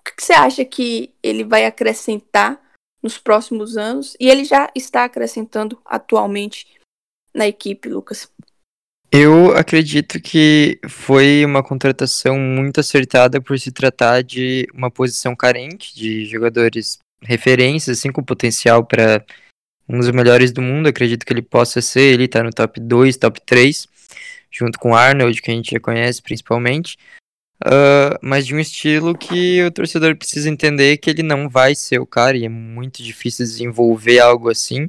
O que, que você acha que ele vai acrescentar nos próximos anos? E ele já está acrescentando atualmente na equipe, Lucas? Eu acredito que foi uma contratação muito acertada por se tratar de uma posição carente de jogadores referências, assim, com potencial para um dos melhores do mundo. Acredito que ele possa ser. Ele está no top 2, top 3, junto com Arnold, que a gente já conhece principalmente. Uh, mas de um estilo que o torcedor precisa entender que ele não vai ser o cara, e é muito difícil desenvolver algo assim,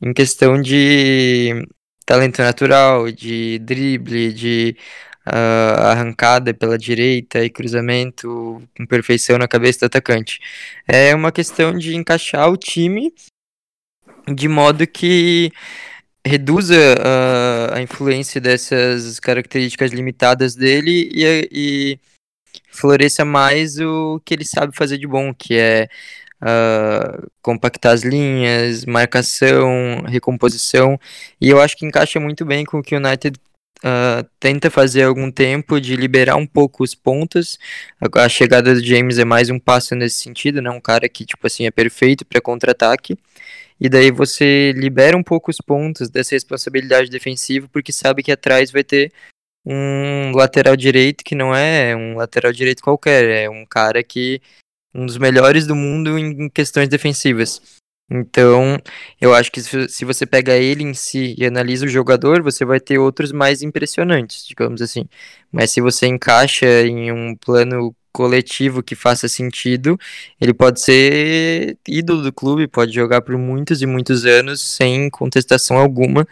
em questão de talento natural, de drible, de uh, arrancada pela direita e cruzamento com perfeição na cabeça do atacante. É uma questão de encaixar o time de modo que reduza uh, a influência dessas características limitadas dele e, e floresça mais o que ele sabe fazer de bom, que é uh, compactar as linhas, marcação, recomposição, e eu acho que encaixa muito bem com o que o United uh, tenta fazer há algum tempo, de liberar um pouco os pontos. A, a chegada do James é mais um passo nesse sentido, né? um cara que tipo assim é perfeito para contra-ataque. E daí você libera um pouco os pontos dessa responsabilidade defensiva, porque sabe que atrás vai ter um lateral direito que não é um lateral direito qualquer, é um cara que um dos melhores do mundo em questões defensivas. Então, eu acho que se você pega ele em si e analisa o jogador, você vai ter outros mais impressionantes, digamos assim. Mas se você encaixa em um plano coletivo que faça sentido, ele pode ser ídolo do clube, pode jogar por muitos e muitos anos sem contestação alguma.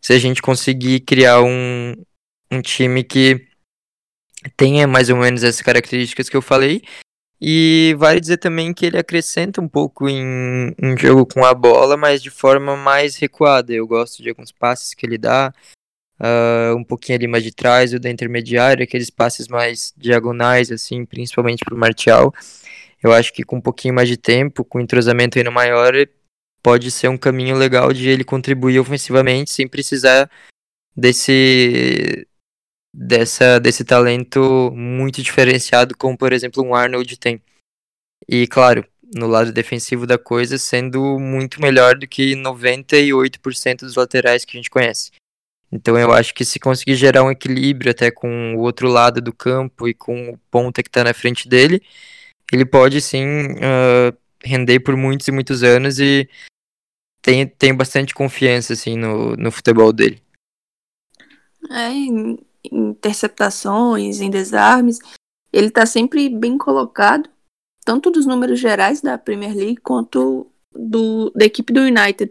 Se a gente conseguir criar um, um time que tenha mais ou menos essas características que eu falei e vale dizer também que ele acrescenta um pouco em, em jogo com a bola, mas de forma mais recuada. Eu gosto de alguns passes que ele dá, uh, um pouquinho ali mais de trás, o da intermediária, aqueles passes mais diagonais, assim, principalmente para o Martial. Eu acho que com um pouquinho mais de tempo, com entrosamento ainda maior, pode ser um caminho legal de ele contribuir ofensivamente sem precisar desse dessa, desse talento muito diferenciado, como por exemplo um Arnold tem. E claro, no lado defensivo da coisa, sendo muito melhor do que 98% dos laterais que a gente conhece. Então eu acho que se conseguir gerar um equilíbrio até com o outro lado do campo e com o ponta que está na frente dele, ele pode sim uh, render por muitos e muitos anos e tem, tem bastante confiança assim no, no futebol dele. É, interceptações, em desarmes. Ele está sempre bem colocado, tanto dos números gerais da Premier League quanto do, da equipe do United.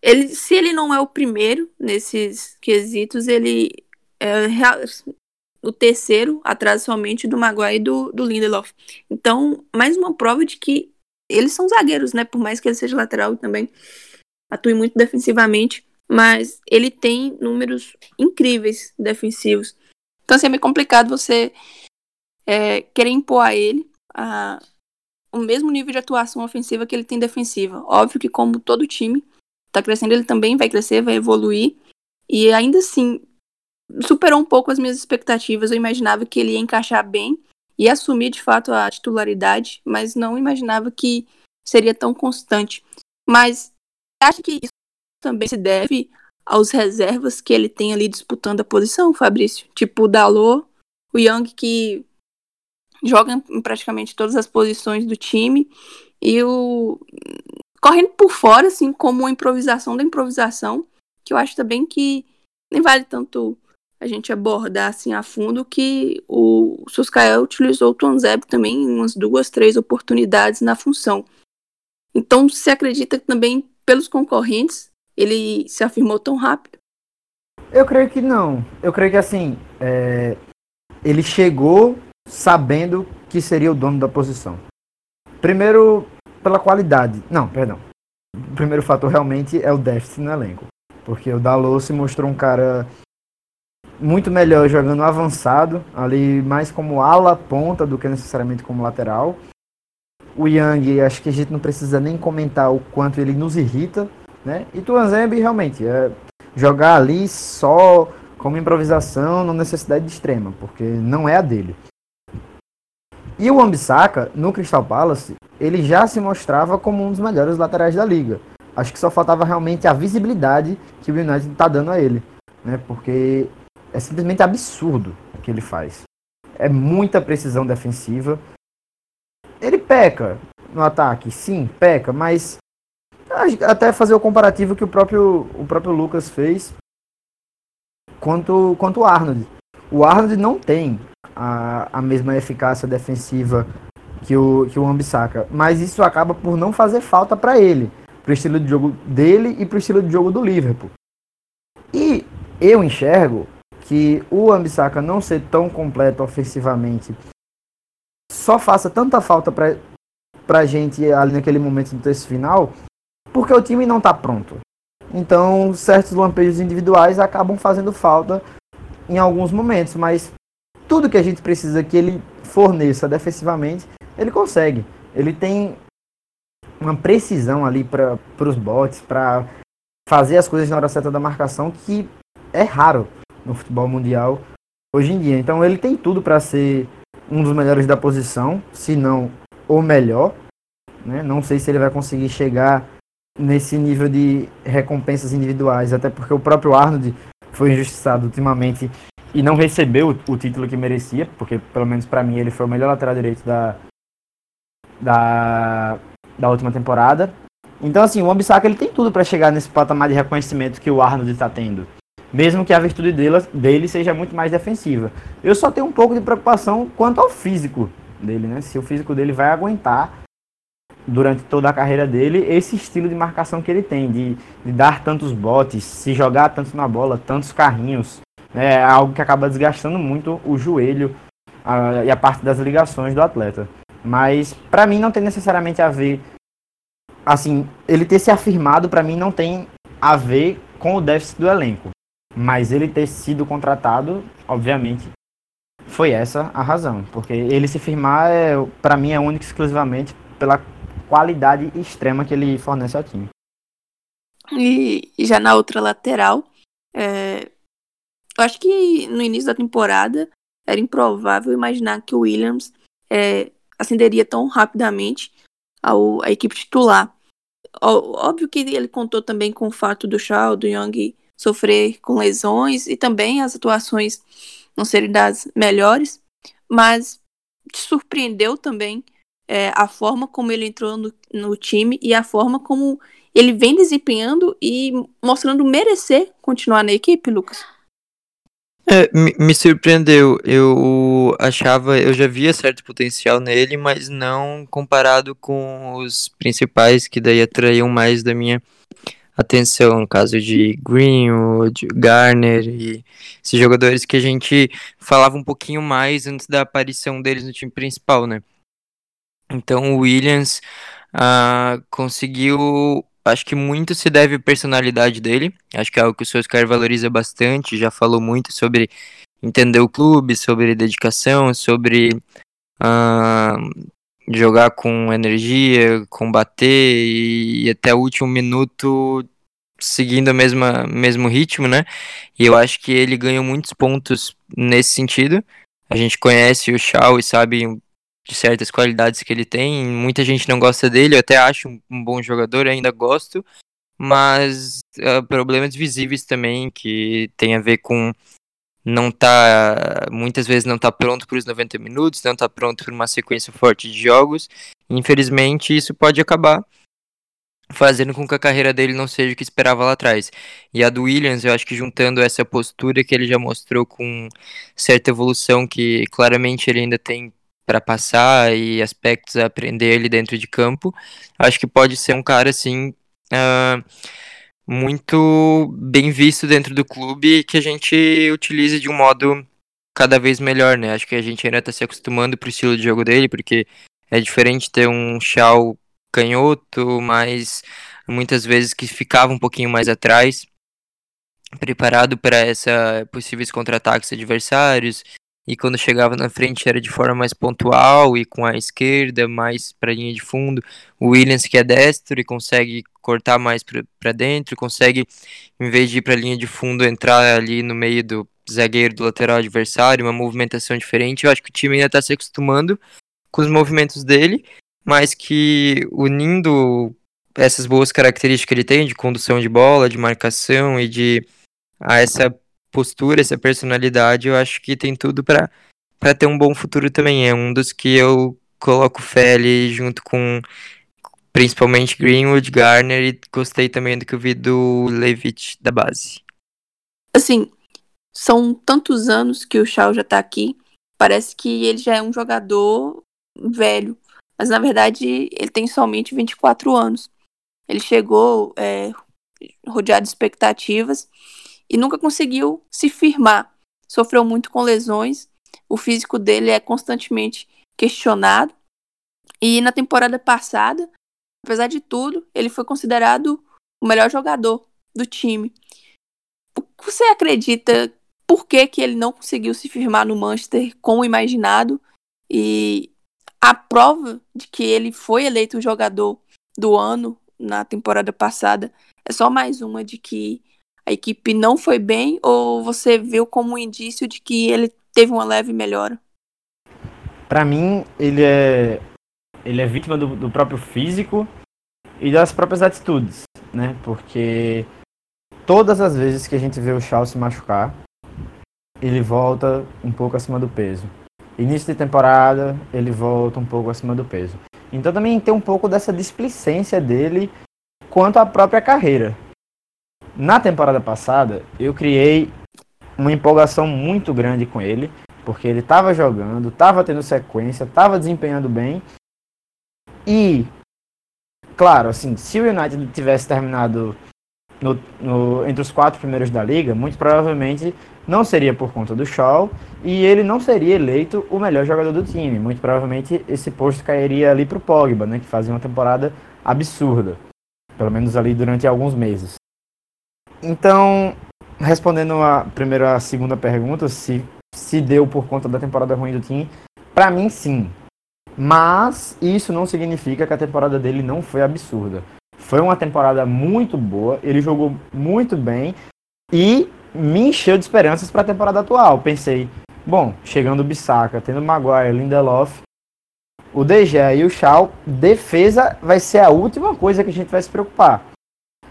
Ele, se ele não é o primeiro nesses quesitos, ele é o terceiro, atrás somente do Maguire e do, do Lindelof. Então, mais uma prova de que eles são zagueiros, né? Por mais que ele seja lateral também atue muito defensivamente mas ele tem números incríveis defensivos. Então, assim, é meio complicado você é, querer impor a ele a, o mesmo nível de atuação ofensiva que ele tem defensiva. Óbvio que, como todo time está crescendo, ele também vai crescer, vai evoluir. E ainda assim, superou um pouco as minhas expectativas. Eu imaginava que ele ia encaixar bem e assumir de fato a titularidade, mas não imaginava que seria tão constante. Mas acha que isso também se deve aos reservas que ele tem ali disputando a posição, Fabrício? Tipo o Dalot, o Young que joga em praticamente todas as posições do time e o correndo por fora, assim, como uma improvisação da improvisação, que eu acho também que nem vale tanto a gente abordar assim a fundo que o Suscael utilizou o Tonzeb também em umas duas, três oportunidades na função. Então, se acredita que também pelos concorrentes ele se afirmou tão rápido? Eu creio que não. Eu creio que assim, é... ele chegou sabendo que seria o dono da posição. Primeiro, pela qualidade. Não, perdão. O primeiro fator realmente é o déficit no elenco. Porque o Dalot se mostrou um cara muito melhor jogando avançado, ali mais como ala ponta do que necessariamente como lateral. O Yang, acho que a gente não precisa nem comentar o quanto ele nos irrita, né? E Tuanzembe realmente é jogar ali só como improvisação, não necessidade extrema, porque não é a dele. E o Ambisaka, no Crystal Palace, ele já se mostrava como um dos melhores laterais da liga. Acho que só faltava realmente a visibilidade que o United está dando a ele, né? Porque é simplesmente absurdo o que ele faz. É muita precisão defensiva. Ele peca no ataque, sim, peca, mas até fazer o comparativo que o próprio, o próprio Lucas fez quanto, quanto o Arnold. O Arnold não tem a, a mesma eficácia defensiva que o, que o Ambissaca, mas isso acaba por não fazer falta para ele, para o estilo de jogo dele e para o estilo de jogo do Liverpool. E eu enxergo que o Ambissaca não ser tão completo ofensivamente só faça tanta falta para pra gente ali naquele momento do terço final, porque o time não está pronto. Então, certos lampejos individuais acabam fazendo falta em alguns momentos, mas tudo que a gente precisa que ele forneça defensivamente, ele consegue. Ele tem uma precisão ali para os bots, para fazer as coisas na hora certa da marcação, que é raro no futebol mundial hoje em dia. Então ele tem tudo para ser um dos melhores da posição, se não o melhor. Né? Não sei se ele vai conseguir chegar nesse nível de recompensas individuais, até porque o próprio Arnold foi injustiçado ultimamente e não recebeu o, título que merecia, porque pelo menos para mim ele foi o melhor lateral direito da, da, da última temporada. Então assim, o Ambissaca ele tem tudo para chegar nesse patamar de reconhecimento que o Arnold está tendo mesmo que a virtude dele, dele seja muito mais defensiva. Eu só tenho um pouco de preocupação quanto ao físico dele, né? Se o físico dele vai aguentar durante toda a carreira dele esse estilo de marcação que ele tem, de, de dar tantos botes, se jogar tanto na bola, tantos carrinhos. É algo que acaba desgastando muito o joelho a, e a parte das ligações do atleta. Mas para mim não tem necessariamente a ver assim, ele ter se afirmado para mim não tem a ver com o déficit do elenco. Mas ele ter sido contratado, obviamente, foi essa a razão. Porque ele se firmar, é, para mim, é único exclusivamente pela qualidade extrema que ele fornece ao time. E já na outra lateral, é... eu acho que no início da temporada era improvável imaginar que o Williams é, ascenderia tão rapidamente ao, à equipe titular. Óbvio que ele contou também com o fato do Shaw, do Young sofrer com lesões e também as atuações não serem das melhores, mas te surpreendeu também é, a forma como ele entrou no, no time e a forma como ele vem desempenhando e mostrando merecer continuar na equipe, Lucas? É, me, surpreendeu. Eu achava, eu já via certo potencial nele, mas não comparado com os principais que daí atraíam mais da minha atenção, no caso de Greenwood, Garner e esses jogadores que a gente falava um pouquinho mais antes da aparição deles no time principal, né? Então o Williams uh, conseguiu, acho que muito se deve à personalidade dele, acho que é algo que o Solskjaer valoriza bastante, já falou muito sobre entender o clube, sobre dedicação, sobre uh, jogar com energia, combater e, até o último minuto seguindo o mesmo ritmo, né? E eu acho que ele ganhou muitos pontos nesse sentido. A gente conhece o Shaw e sabe de certas qualidades que ele tem. Muita gente não gosta dele, eu até acho um bom jogador, ainda gosto, mas uh, problemas visíveis também que tem a ver com não tá muitas vezes não tá pronto para os 90 minutos, não tá pronto para uma sequência forte de jogos. Infelizmente, isso pode acabar fazendo com que a carreira dele não seja o que esperava lá atrás. E a do Williams, eu acho que juntando essa postura que ele já mostrou com certa evolução que claramente ele ainda tem para passar e aspectos a aprender ali dentro de campo, acho que pode ser um cara assim uh, muito bem visto dentro do clube que a gente utilize de um modo cada vez melhor, né? Acho que a gente ainda está se acostumando pro estilo de jogo dele, porque é diferente ter um Shaw canhoto, mas muitas vezes que ficava um pouquinho mais atrás, preparado para essa possíveis contra-ataques adversários, e quando chegava na frente era de forma mais pontual e com a esquerda mais para linha de fundo. O Williams que é destro e consegue cortar mais para dentro, consegue em vez de ir para a linha de fundo entrar ali no meio do zagueiro do lateral adversário, uma movimentação diferente. Eu acho que o time ainda está se acostumando com os movimentos dele, mas que unindo essas boas características que ele tem de condução de bola, de marcação e de a essa postura, essa personalidade, eu acho que tem tudo para ter um bom futuro também. É um dos que eu coloco fé ali junto com principalmente Greenwood, Garner e gostei também do que eu vi do Levitt da base. Assim, são tantos anos que o Shaw já tá aqui, parece que ele já é um jogador velho, mas na verdade ele tem somente 24 anos. Ele chegou é, rodeado de expectativas e nunca conseguiu se firmar. Sofreu muito com lesões, o físico dele é constantemente questionado. E na temporada passada, apesar de tudo, ele foi considerado o melhor jogador do time. Você acredita por que, que ele não conseguiu se firmar no Manchester como imaginado? E a prova de que ele foi eleito o jogador do ano na temporada passada é só mais uma de que a equipe não foi bem ou você viu como um indício de que ele teve uma leve melhora? Para mim, ele é ele é vítima do, do, próprio físico e das próprias atitudes, né? Porque todas as vezes que a gente vê o Shaw se machucar, ele volta um pouco acima do peso. Início de temporada, ele volta um pouco acima do peso. Então também tem um pouco dessa displicência dele quanto à própria carreira. Na temporada passada, eu criei uma empolgação muito grande com ele, porque ele estava jogando, estava tendo sequência, estava desempenhando bem. E, claro, assim, se o United tivesse terminado no, no, entre os quatro primeiros da liga, muito provavelmente não seria por conta do Shaw e ele não seria eleito o melhor jogador do time. Muito provavelmente esse posto cairia ali para o Pogba, né, que fazia uma temporada absurda, pelo menos ali durante alguns meses. Então, respondendo a primeira a segunda pergunta, se se deu por conta da temporada ruim do time, para mim sim. Mas isso não significa que a temporada dele não foi absurda. Foi uma temporada muito boa, ele jogou muito bem e me encheu de esperanças para a temporada atual. Pensei, bom, chegando o Bissaka, tendo Maguire, Lindelof, o DG e o Shaw, defesa vai ser a última coisa que a gente vai se preocupar.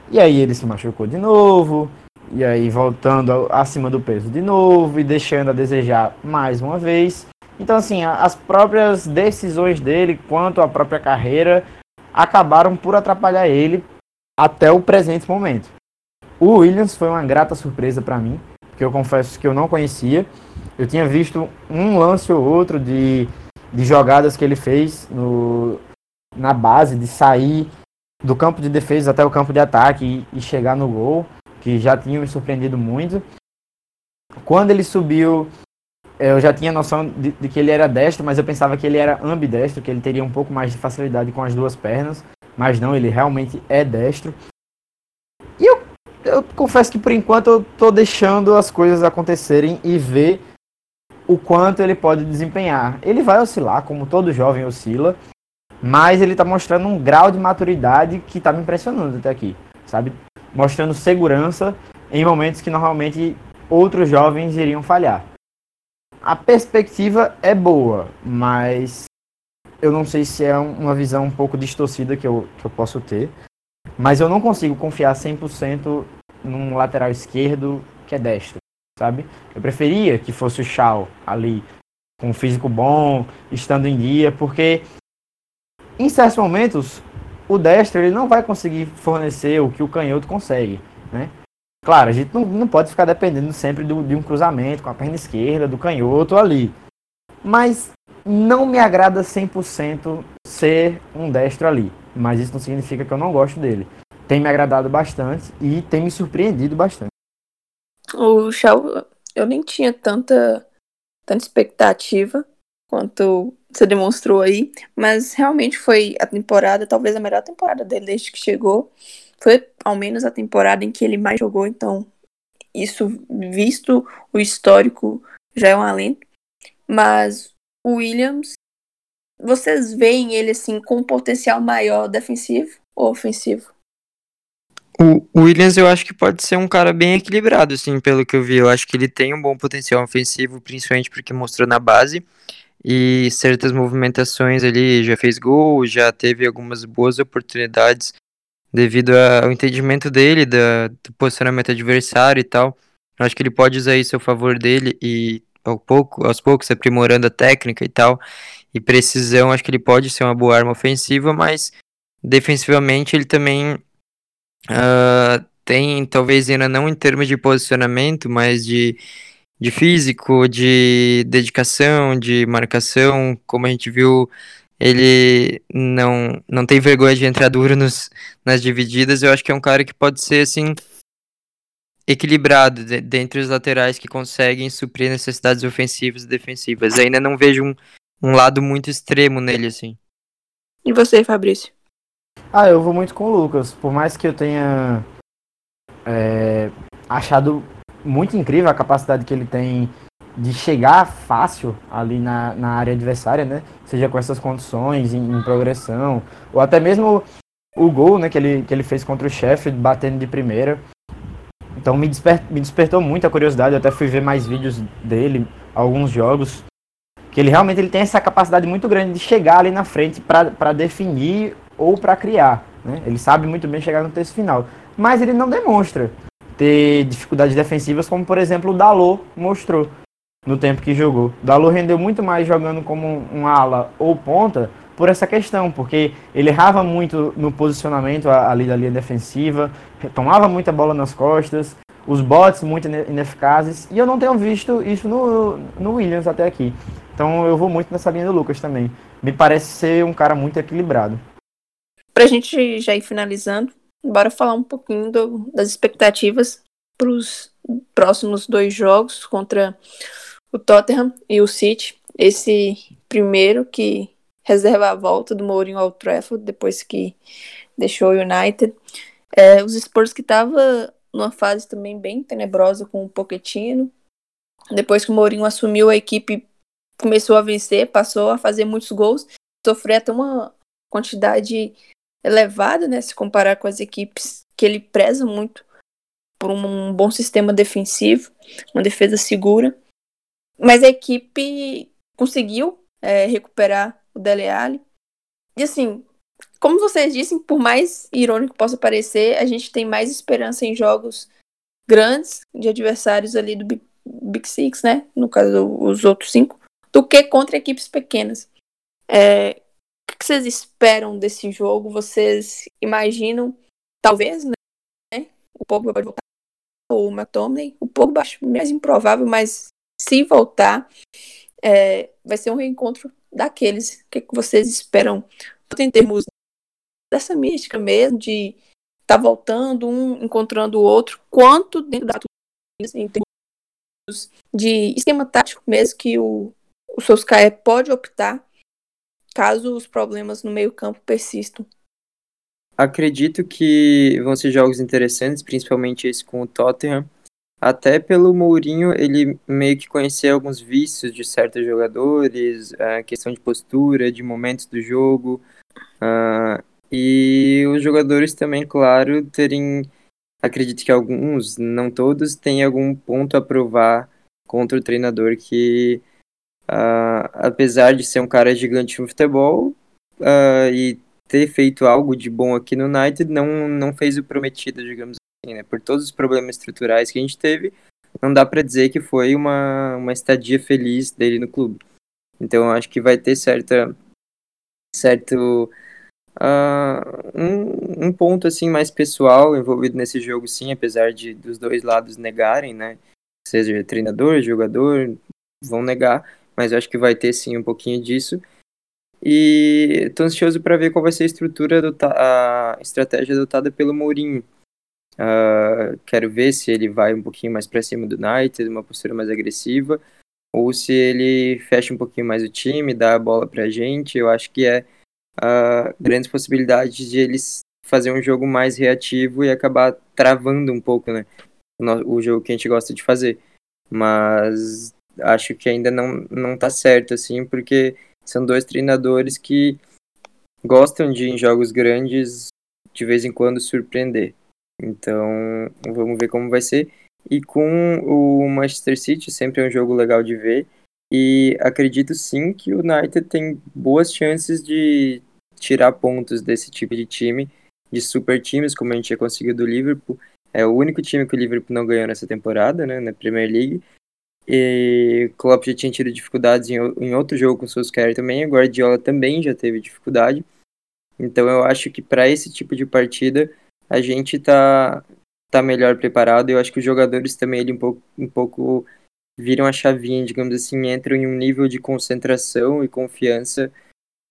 E aí ele se machucou de novo, e aí voltando acima do peso de novo e deixando a desejar mais uma vez. Então assim, as próprias decisões dele quanto à própria carreira acabaram por atrapalhar ele até o presente momento. O Williams foi uma grata surpresa para mim, porque eu confesso que eu não conhecia. Eu tinha visto um lance ou outro de, de jogadas que ele fez no, na base, de sair do campo de defesa até o campo de ataque e, e chegar no gol, que já tinha me surpreendido muito. Quando ele subiu, eu já tinha noção de, de, que ele era destro, mas eu pensava que ele era ambidestro, que ele teria um pouco mais de facilidade com as duas pernas, mas não, ele realmente é destro. E eu, eu confesso que por enquanto eu tô deixando as coisas acontecerem e ver o quanto ele pode desempenhar. Ele vai oscilar, como todo jovem oscila, mas ele está mostrando um grau de maturidade que está me impressionando até aqui, sabe? Mostrando segurança em momentos que normalmente outros jovens iriam falhar. A perspectiva é boa, mas eu não sei se é uma visão um pouco distorcida que eu, que eu posso ter. Mas eu não consigo confiar 100% num lateral esquerdo que é destro, sabe? Eu preferia que fosse o Shaw ali, com um físico bom, estando em dia, porque em certos momentos o destro ele não vai conseguir fornecer o que o canhoto consegue, né? Claro, a gente não, não pode ficar dependendo sempre do, de um cruzamento com a perna esquerda, do canhoto ali. Mas não me agrada 100% ser um destro ali. Mas isso não significa que eu não gosto dele. Tem me agradado bastante e tem me surpreendido bastante. O Shaw, eu nem tinha tanta, tanta expectativa quanto você demonstrou aí, mas realmente foi a temporada, talvez a melhor temporada dele desde que chegou. Foi ao menos a temporada em que ele mais jogou, então isso, visto o histórico, já é um alento. Mas o Williams, vocês veem ele assim com um potencial maior defensivo ou ofensivo? O Williams eu acho que pode ser um cara bem equilibrado, assim, pelo que eu vi. Eu acho que ele tem um bom potencial ofensivo, principalmente porque mostrou na base. E certas movimentações ali, já fez gol, já teve algumas boas oportunidades devido ao entendimento dele, da, do posicionamento adversário e tal. Eu acho que ele pode usar isso a favor dele e ao pouco, aos poucos aprimorando a técnica e tal. E precisão, acho que ele pode ser uma boa arma ofensiva, mas defensivamente ele também uh, tem, talvez ainda não em termos de posicionamento, mas de, de físico, de dedicação, de marcação, como a gente viu ele não, não tem vergonha de entrar duro nos, nas divididas. Eu acho que é um cara que pode ser assim equilibrado de, dentre os laterais que conseguem suprir necessidades ofensivas e defensivas. Ainda não vejo um, um lado muito extremo nele assim. E você, Fabrício? Ah, eu vou muito com o Lucas. Por mais que eu tenha é, achado muito incrível a capacidade que ele tem de chegar fácil ali na, na área adversária, né? Seja com essas condições, em, em, progressão, ou até mesmo o gol né, que, ele, que ele fez contra o chefe, batendo de primeira. Então me, desper, me despertou muita curiosidade, eu até fui ver mais vídeos dele, alguns jogos, que ele realmente ele tem essa capacidade muito grande de chegar ali na frente para definir ou para criar. Né? Ele sabe muito bem chegar no texto final, mas ele não demonstra ter dificuldades defensivas, como por exemplo o Dalot mostrou no tempo que jogou. Dalot rendeu muito mais jogando como um ala ou ponta por essa questão, porque ele errava muito no posicionamento ali da linha defensiva, tomava muita bola nas costas, os bots muito ineficazes, e eu não tenho visto isso no, no Williams até aqui. Então eu vou muito nessa linha do Lucas também. Me parece ser um cara muito equilibrado. Pra gente já ir finalizando, bora falar um pouquinho do, das expectativas para os próximos dois jogos contra o Tottenham e o City. Esse primeiro que reserva a volta do Mourinho ao Trafford depois que deixou o United. É, os Spurs que estava numa fase também bem tenebrosa com o Pochettino. Depois que o Mourinho assumiu a equipe, começou a vencer, passou a fazer muitos gols, sofreu até uma quantidade elevada, né, se comparar com as equipes que ele preza muito por um bom sistema defensivo, uma defesa segura. Mas a equipe conseguiu é, recuperar o Dele Alli. E assim, como vocês disseram, por mais irônico possa parecer, a gente tem mais esperança em jogos grandes de adversários ali do Big, Big Six, né? No caso, os outros cinco, do que contra equipes pequenas. É, que vocês esperam desse jogo? Vocês imaginam, talvez, né? O Pogba pode voltar, ou o McTominay. O Pogba acho mais improvável, mas se voltar, é, vai ser um reencontro daqueles. O que, que vocês esperam? Tanto em termos dessa mística mesmo, de estar tá voltando, um encontrando o outro, quanto dentro da em termos de esquema tático mesmo que o, o Solskjaer pode optar caso os problemas no meio campo persistam. Acredito que vão ser jogos interessantes, principalmente esse com o Tottenham. até pelo Mourinho, ele meio que conhecia alguns vícios de certos jogadores, a questão de postura, de momentos do jogo, uh, e os jogadores também, claro, terem, acredito que alguns, não todos, têm algum ponto a provar contra o treinador que, uh, apesar de ser um cara gigante no futebol uh, e ter feito algo de bom aqui no United, não, não fez o prometido, digamos assim, né? Por todos os problemas estruturais que a gente teve, não dá para dizer que foi uma, uma estadia feliz dele no clube. Então, acho que vai ter certa certo Uh, um, um, ponto assim mais pessoal envolvido nesse jogo, sim, apesar de dos dois lados negarem, né? Seja treinador, jogador, vão negar, mas eu acho que vai ter sim um pouquinho disso. E tô ansioso para ver qual vai ser a estrutura, do, a estratégia adotada pelo Mourinho. Uh, quero ver se ele vai um pouquinho mais para cima do United, uma postura mais agressiva, ou se ele fecha um pouquinho mais o time, dá a bola pra gente. Eu acho que é uh, grandes possibilidades de eles fazer um jogo mais reativo e acabar travando um pouco, né? O jogo que a gente gosta de fazer. Mas acho que ainda não, não tá certo, assim, porque são dois treinadores que gostam de, em jogos grandes, de vez em quando surpreender. Então, vamos ver como vai ser. E com o Manchester City, sempre é um jogo legal de ver. E acredito sim que o United tem boas chances de tirar pontos desse tipo de time, de super times, como a gente já conseguiu do Liverpool. É o único time que o Liverpool não ganhou nessa temporada, né, na Premier League. E o Klopp já tinha tido dificuldades em, em outro jogo com o Solskjaer também, o Guardiola também já teve dificuldade. Então eu acho que para esse tipo de partida a gente tá, tá melhor preparado. Eu acho que os jogadores também ele um pouco, um pouco viram a chavinha, digamos assim, entram em um nível de concentração e confiança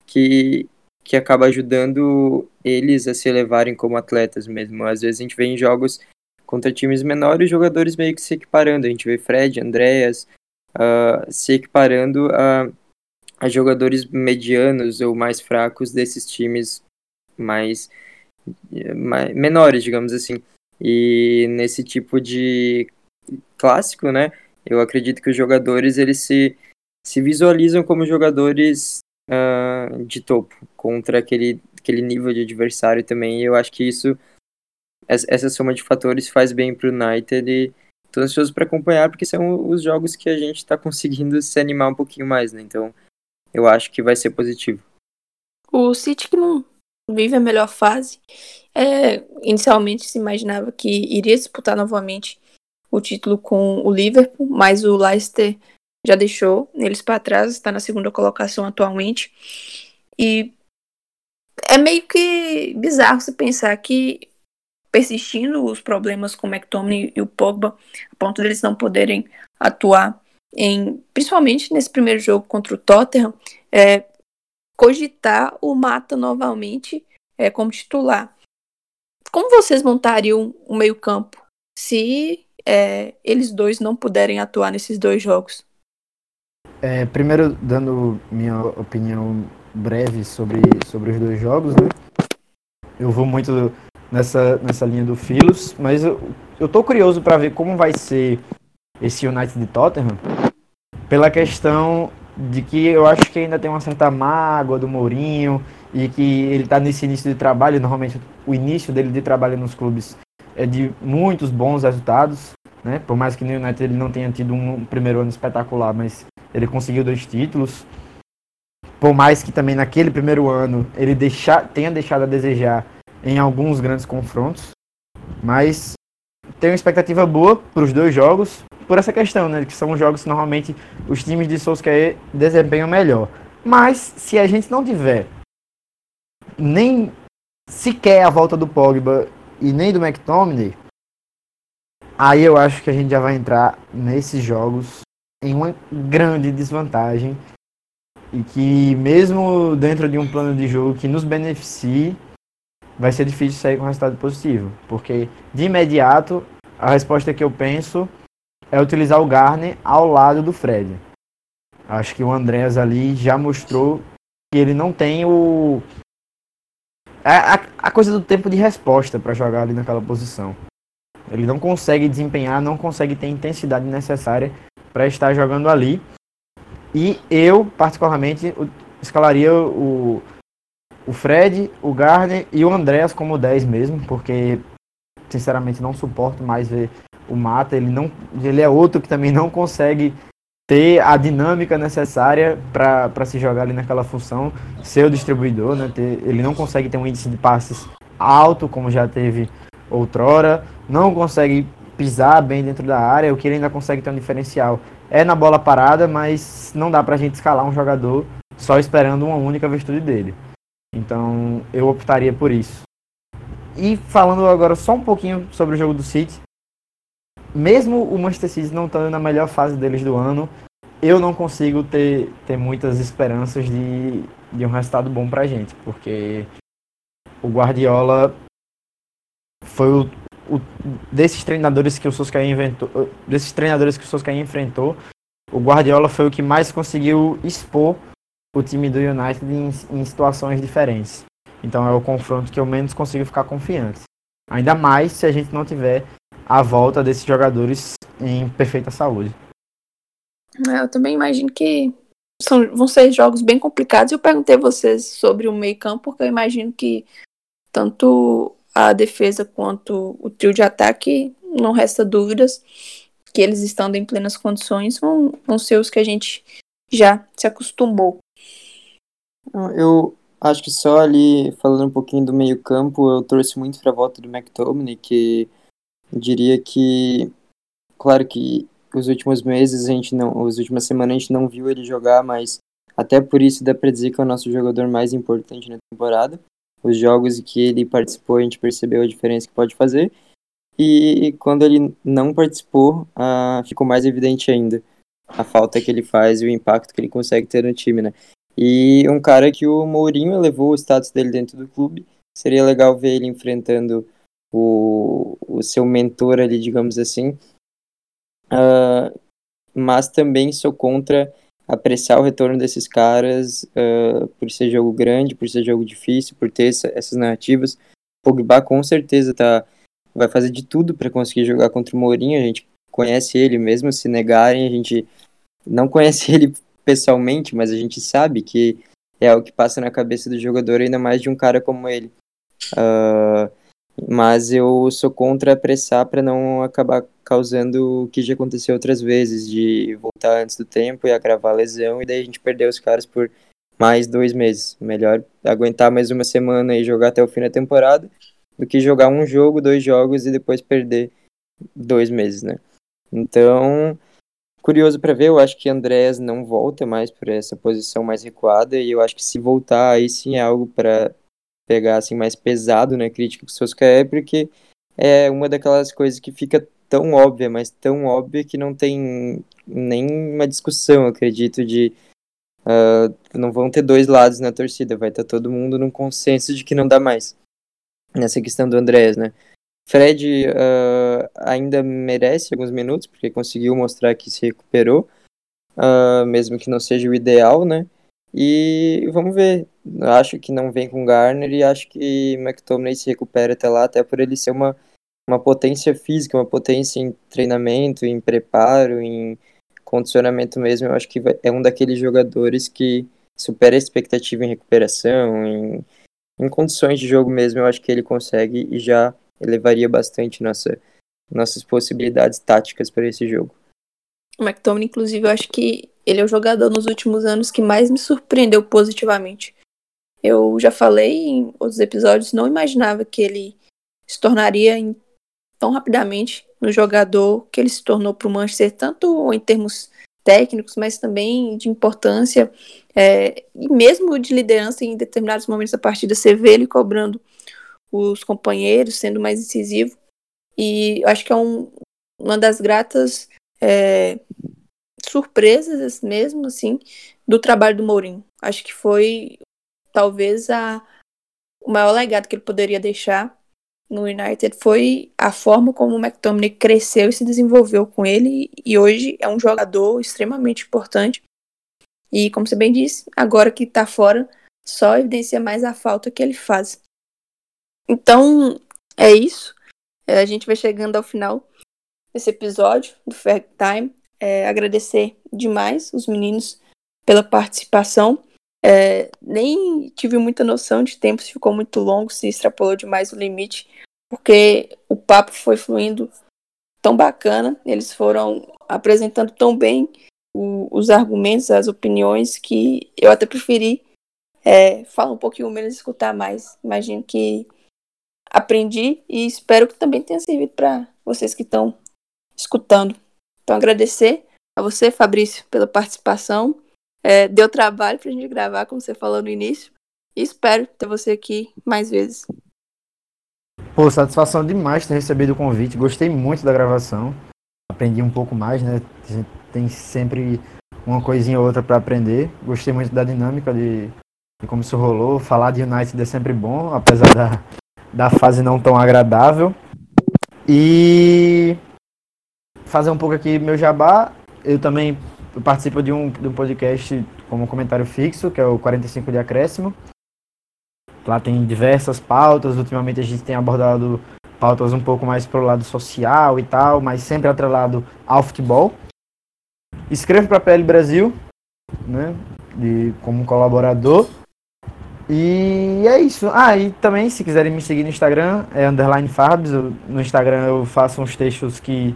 que, que acaba ajudando eles a se elevarem como atletas mesmo. Às vezes a gente vê em jogos contra times menores, jogadores meio que se equiparando. A gente vê Fred, Andreas uh, se equiparando a, a jogadores medianos ou mais fracos desses times mais, mais menores, digamos assim. E nesse tipo de clássico, né? Eu acredito que os jogadores eles se, se visualizam como jogadores uh, de topo contra aquele, aquele nível de adversário também. E eu acho que isso, essa soma de fatores faz bem para o United e estou ansioso para acompanhar porque são os jogos que a gente está conseguindo se animar um pouquinho mais, né? Então eu acho que vai ser positivo. O City que não vive a melhor fase. É, inicialmente se imaginava que iria disputar novamente o título com o Liverpool, mas o Leicester já deixou eles para trás, está na segunda colocação atualmente. E é meio que bizarro se pensar que persistindo os problemas com o McTominay e o Pogba, a ponto deles não poderem atuar em, principalmente nesse primeiro jogo contra o Tottenham, é, cogitar o Mata novamente é, como titular. Como vocês montariam o meio campo se é, eles dois não puderem atuar nesses dois jogos? É, primeiro, dando minha opinião breve sobre, sobre os dois jogos, né? Eu vou muito nessa, nessa linha do Filos, mas eu, eu tô curioso para ver como vai ser esse United de Tottenham, pela questão de que eu acho que ainda tem uma certa mágoa do Mourinho e que ele está nesse início de trabalho, normalmente o início dele de trabalho nos clubes é de muitos bons resultados, né? Por mais que no United ele não tenha tido um primeiro ano espetacular, mas ele conseguiu dois títulos. Por mais que também naquele primeiro ano ele deixa, tenha deixado a desejar em alguns grandes confrontos. Mas tenho expectativa boa para os dois jogos, por essa questão, né? Que são jogos que normalmente os times de Solskjaer desempenham melhor. Mas se a gente não tiver nem sequer a volta do Pogba e nem do McTominay, aí eu acho que a gente já vai entrar nesses jogos em uma grande desvantagem e que mesmo dentro de um plano de jogo que nos beneficie, vai ser difícil sair com resultado positivo, porque de imediato a resposta que eu penso é utilizar o Garner ao lado do Fred. Acho que o Andrés ali já mostrou que ele não tem o a, a, a coisa do tempo de resposta para jogar ali naquela posição. Ele não consegue desempenhar, não consegue ter a intensidade necessária para estar jogando ali. E eu, particularmente, escalaria o, o Fred, o Garner e o Andreas como 10 mesmo, porque sinceramente não suporto mais ver o Mata. Ele, não, ele é outro que também não consegue ter a dinâmica necessária para se jogar ali naquela função, ser o distribuidor, né? Ter, ele não consegue ter um índice de passes alto, como já teve outrora, não consegue pisar bem dentro da área, o que ele ainda consegue ter um diferencial é na bola parada, mas não dá pra gente escalar um jogador só esperando uma única virtude dele. Então eu optaria por isso. E falando agora só um pouquinho sobre o jogo do City, mesmo o Manchester City não estando na melhor fase deles do ano, eu não consigo ter, ter muitas esperanças de, de um resultado bom pra gente, porque o Guardiola foi o, o desses treinadores que o Solskjaer inventou, desses treinadores que o Solskjaer enfrentou, o Guardiola foi o que mais conseguiu expor o time do United em, em situações diferentes. Então é o confronto que eu menos consigo ficar confiante. Ainda mais se a gente não tiver a volta desses jogadores em perfeita saúde. É, eu também imagino que são, vão ser jogos bem complicados. Eu perguntei a vocês sobre o meio campo, porque eu imagino que tanto a defesa quanto o trio de ataque, não resta dúvidas que eles estando em plenas condições vão, vão ser os que a gente já se acostumou. Eu acho que só ali, falando um pouquinho do meio campo, eu trouxe muito para a volta do McTominay, que diria que, claro que os últimos meses a gente não, as últimas semanas a gente não viu ele jogar, mas até por isso dá para dizer que é o nosso jogador mais importante na temporada. Os jogos que ele participou, a gente percebeu a diferença que pode fazer. E quando ele não participou, ah, ficou mais evidente ainda a falta que ele faz e o impacto que ele consegue ter no time, né? E um cara que o Mourinho elevou o status dele dentro do clube. Seria legal ver ele enfrentando o, o seu mentor ali, digamos assim. Uh, mas também sou contra apreciar o retorno desses caras uh, por ser jogo grande, por ser jogo difícil, por ter essa, essas narrativas. Pogba com certeza tá, vai fazer de tudo para conseguir jogar contra o Mourinho. A gente conhece ele, mesmo se negarem, a gente não conhece ele pessoalmente, mas a gente sabe que é o que passa na cabeça do jogador, ainda mais de um cara como ele. Uh, mas eu sou contra apressar para não acabar causando o que já aconteceu outras vezes, de voltar antes do tempo e agravar a lesão, e daí a gente perder os caras por mais dois meses. Melhor aguentar mais uma semana e jogar até o fim da temporada, do que jogar um jogo, dois jogos e depois perder dois meses, né? Então, curioso para ver, eu acho que Andrés não volta mais para essa posição mais recuada, e eu acho que se voltar, aí sim é algo para pegar assim mais pesado na né, crítica que o Solskjaer, porque é uma daquelas coisas que fica tão óbvia, mas tão óbvia que não tem nenhuma discussão, acredito, de uh, não vão ter dois lados na torcida, vai estar todo mundo num consenso de que não dá mais. Nessa questão do Andrés, né? Fred uh, ainda merece alguns minutos, porque conseguiu mostrar que se recuperou, uh, mesmo que não seja o ideal, né? E vamos ver. Acho que não vem com Garner e acho que McTominay se recupera até lá, até por ele ser uma, uma potência física, uma potência em treinamento, em preparo, em condicionamento mesmo. Eu acho que é um daqueles jogadores que supera a expectativa em recuperação, em, em condições de jogo mesmo. Eu acho que ele consegue e já elevaria bastante nossa, nossas possibilidades táticas para esse jogo. O McTominay, inclusive, eu acho que ele é o jogador nos últimos anos que mais me surpreendeu positivamente. Eu já falei em outros episódios, não imaginava que ele se tornaria em, tão rapidamente no jogador que ele se tornou para o Manchester, tanto em termos técnicos, mas também de importância é, e mesmo de liderança em determinados momentos da partida. Você vê ele cobrando os companheiros, sendo mais incisivo. E acho que é um, uma das gratas é, surpresas mesmo, assim, do trabalho do Mourinho. Acho que foi talvez a, o maior legado que ele poderia deixar no United foi a forma como o McTominay cresceu e se desenvolveu com ele e hoje é um jogador extremamente importante. E como você bem disse, agora que tá fora, só evidencia mais a falta que ele faz. Então, é isso. É, a gente vai chegando ao final desse episódio do Fair Time. É, agradecer demais os meninos pela participação. É, nem tive muita noção de tempo, se ficou muito longo, se extrapolou demais o limite, porque o papo foi fluindo tão bacana, eles foram apresentando tão bem o, os argumentos, as opiniões, que eu até preferi é, falar um pouquinho menos e escutar mais. Imagino que aprendi e espero que também tenha servido para vocês que estão escutando. Então, agradecer a você, Fabrício, pela participação. É, deu trabalho para a gente gravar, como você falou no início. E espero ter você aqui mais vezes. Pô, satisfação demais ter recebido o convite. Gostei muito da gravação. Aprendi um pouco mais, né? Tem sempre uma coisinha ou outra para aprender. Gostei muito da dinâmica de, de, como isso rolou. Falar de United é sempre bom, apesar da, da fase não tão agradável. E fazer um pouco aqui meu jabá. Eu também participo de um, de um podcast como comentário fixo, que é o 45 de Acréscimo. Lá tem diversas pautas. Ultimamente a gente tem abordado pautas um pouco mais pro lado social e tal, mas sempre atrelado ao futebol. Escrevo para a PL Brasil, né, de, como colaborador. E é isso. Ah, e também, se quiserem me seguir no Instagram, é underline Fabs. No Instagram eu faço uns textos que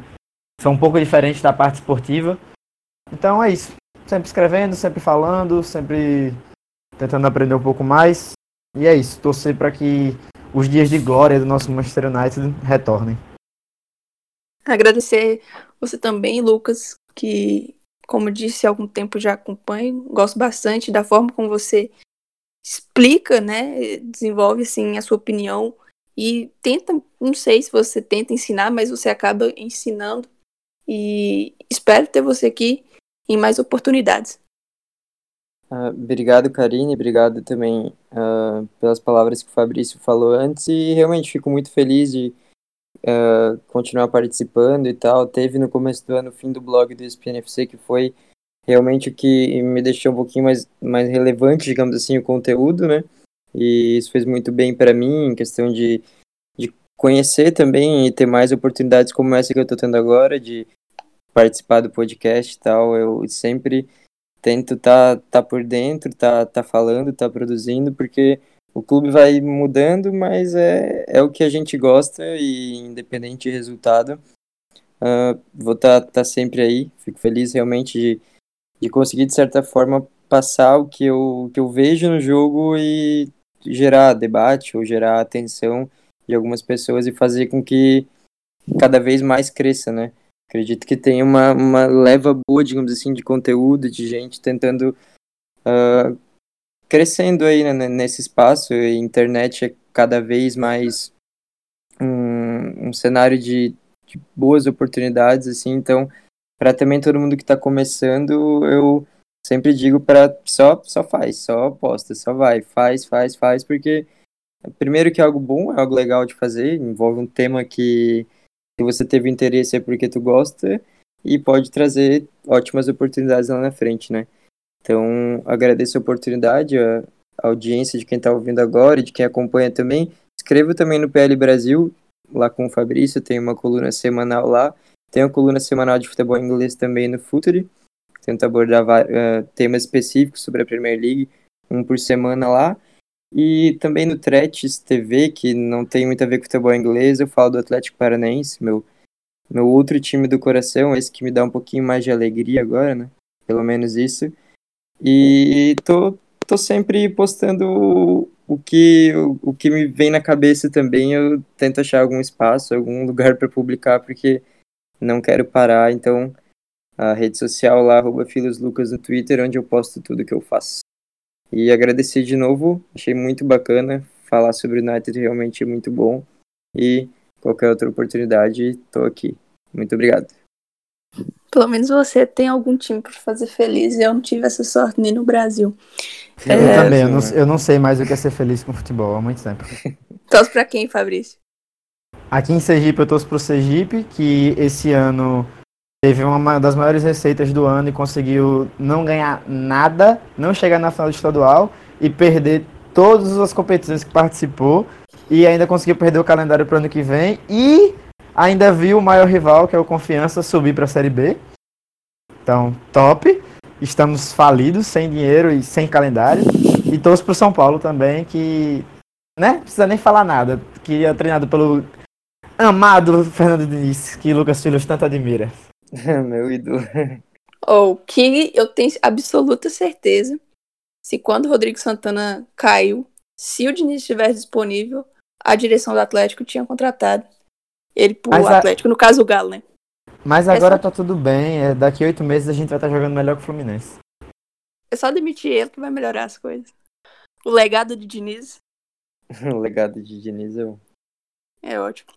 são um pouco diferentes da parte esportiva. Então é isso. Sempre escrevendo, sempre falando, sempre tentando aprender um pouco mais. E é isso. Torcer para que os dias de glória do nosso Manchester United retornem. Agradecer você também, Lucas, que, como disse, há algum tempo já acompanho. Gosto bastante da forma como você explica, né? Desenvolve assim a sua opinião e tenta, não sei se você tenta ensinar, mas você acaba ensinando. E espero ter você aqui em mais oportunidades. Uh, obrigado, Karine, obrigado também uh, pelas palavras que o Fabrício falou antes e realmente fico muito feliz de uh, continuar participando e tal. Teve no começo do ano o fim do blog do ESPNFC que foi realmente o que me deixou um pouquinho mais, mais relevante, digamos assim, o conteúdo, né? E isso fez muito bem para mim, em questão de, de conhecer também e ter mais oportunidades como essa que eu estou tendo agora, de participar do podcast e tal. Eu sempre tento tá, tá por dentro, tá, tá falando, tá produzindo, porque o clube vai mudando, mas é, é o que a gente gosta e independente de resultado, uh, vou estar tá, tá sempre aí. Fico feliz realmente de, de conseguir, de certa forma, passar o que eu, que eu vejo no jogo e gerar debate ou gerar atenção de algumas pessoas e fazer com que cada vez mais cresça, né? Acredito que tem uma, uma leva boa, digamos assim, de conteúdo, de gente tentando uh, crescendo aí né, nesse espaço. A internet é cada vez mais um, um cenário de, de, boas oportunidades, assim. Então, para também todo mundo que está começando, eu sempre digo para só só faz, só aposta, só vai, faz, faz, faz, porque primeiro que é algo bom, é algo legal de fazer, envolve um tema que você teve interesse é porque tu gosta e pode trazer ótimas oportunidades lá na frente, né? Então, agradeço a oportunidade, a, a audiência de quem está ouvindo agora e de quem acompanha também. Escrevo também no PL Brasil, lá com o Fabrício, tem uma coluna semanal lá. Uma coluna semanal de futebol inglês também no Futuri. Tento abordar uh, temas específicos sobre a Premier League, um por semana lá. E também no Tretes TV, que não tem muito a ver com futebol inglês, eu falo do Atlético Paranaense, meu, meu outro time do coração, esse que me dá um pouquinho mais de alegria agora, né? Pelo menos isso. E tô, tô sempre postando o, o que, o, o que me vem na cabeça também. Eu tento achar algum espaço, algum lugar para publicar, porque não quero parar. Então, a rede social lá, arroba Lucas no Twitter, onde eu posto tudo que eu faço. E agradecer de novo, achei muito bacana. Falar sobre o United realmente é muito bom. E qualquer outra oportunidade, estou aqui. Muito obrigado. Pelo menos você tem algum time para fazer feliz. Eu não tive essa sorte nem no Brasil. Eu é... também, eu não, eu não, sei mais o que é ser feliz com futebol há muito tempo. Torce para quem, Fabrício? Aqui em Sergipe eu torço pro Sergipe, que esse ano teve uma das maiores receitas do ano e conseguiu não ganhar nada, não chegar na final do estadual e perder todas as competições que participou e ainda conseguiu perder o calendário para o ano que vem e ainda viu o maior rival, que é o Confiança, subir para a Série B. Então, top. Estamos falidos, sem dinheiro e sem calendário. E torço pro São Paulo também, que né? Precisa nem falar nada. Que é treinado pelo amado Fernando Diniz, que Lucas Filhos tanto admira. Meu ídolo. Ou que eu tenho absoluta certeza, se quando o Rodrigo Santana caiu, se o Diniz estivesse disponível, a direção do Atlético tinha contratado ele pro Mas a- Atlético, no caso o Galo, né? Mas É agora só- tá tudo bem. é, daqui oito meses a gente vai estar jogando melhor que o Fluminense. É só demitir ele que vai melhorar as coisas. O legado de Diniz O legado de Diniz é o- é ótimo.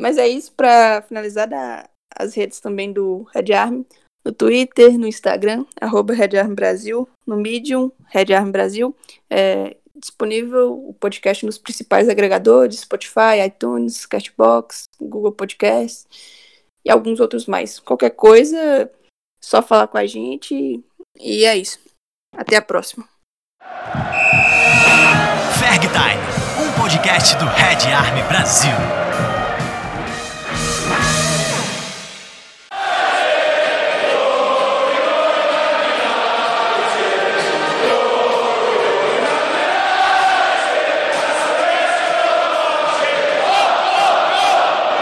Mas é isso pra finalizar da, as redes também do Red Army. No Twitter, no Instagram, arroba Red Army Brasil, no Medium, Red Army Brasil. É disponível o podcast nos principais agregadores, Spotify, iTunes, Cashbox, Google Podcast e alguns outros mais. Qualquer coisa, só falar com a gente e é isso. Até a próxima. Ferg Time, um podcast do Red Army Brasil.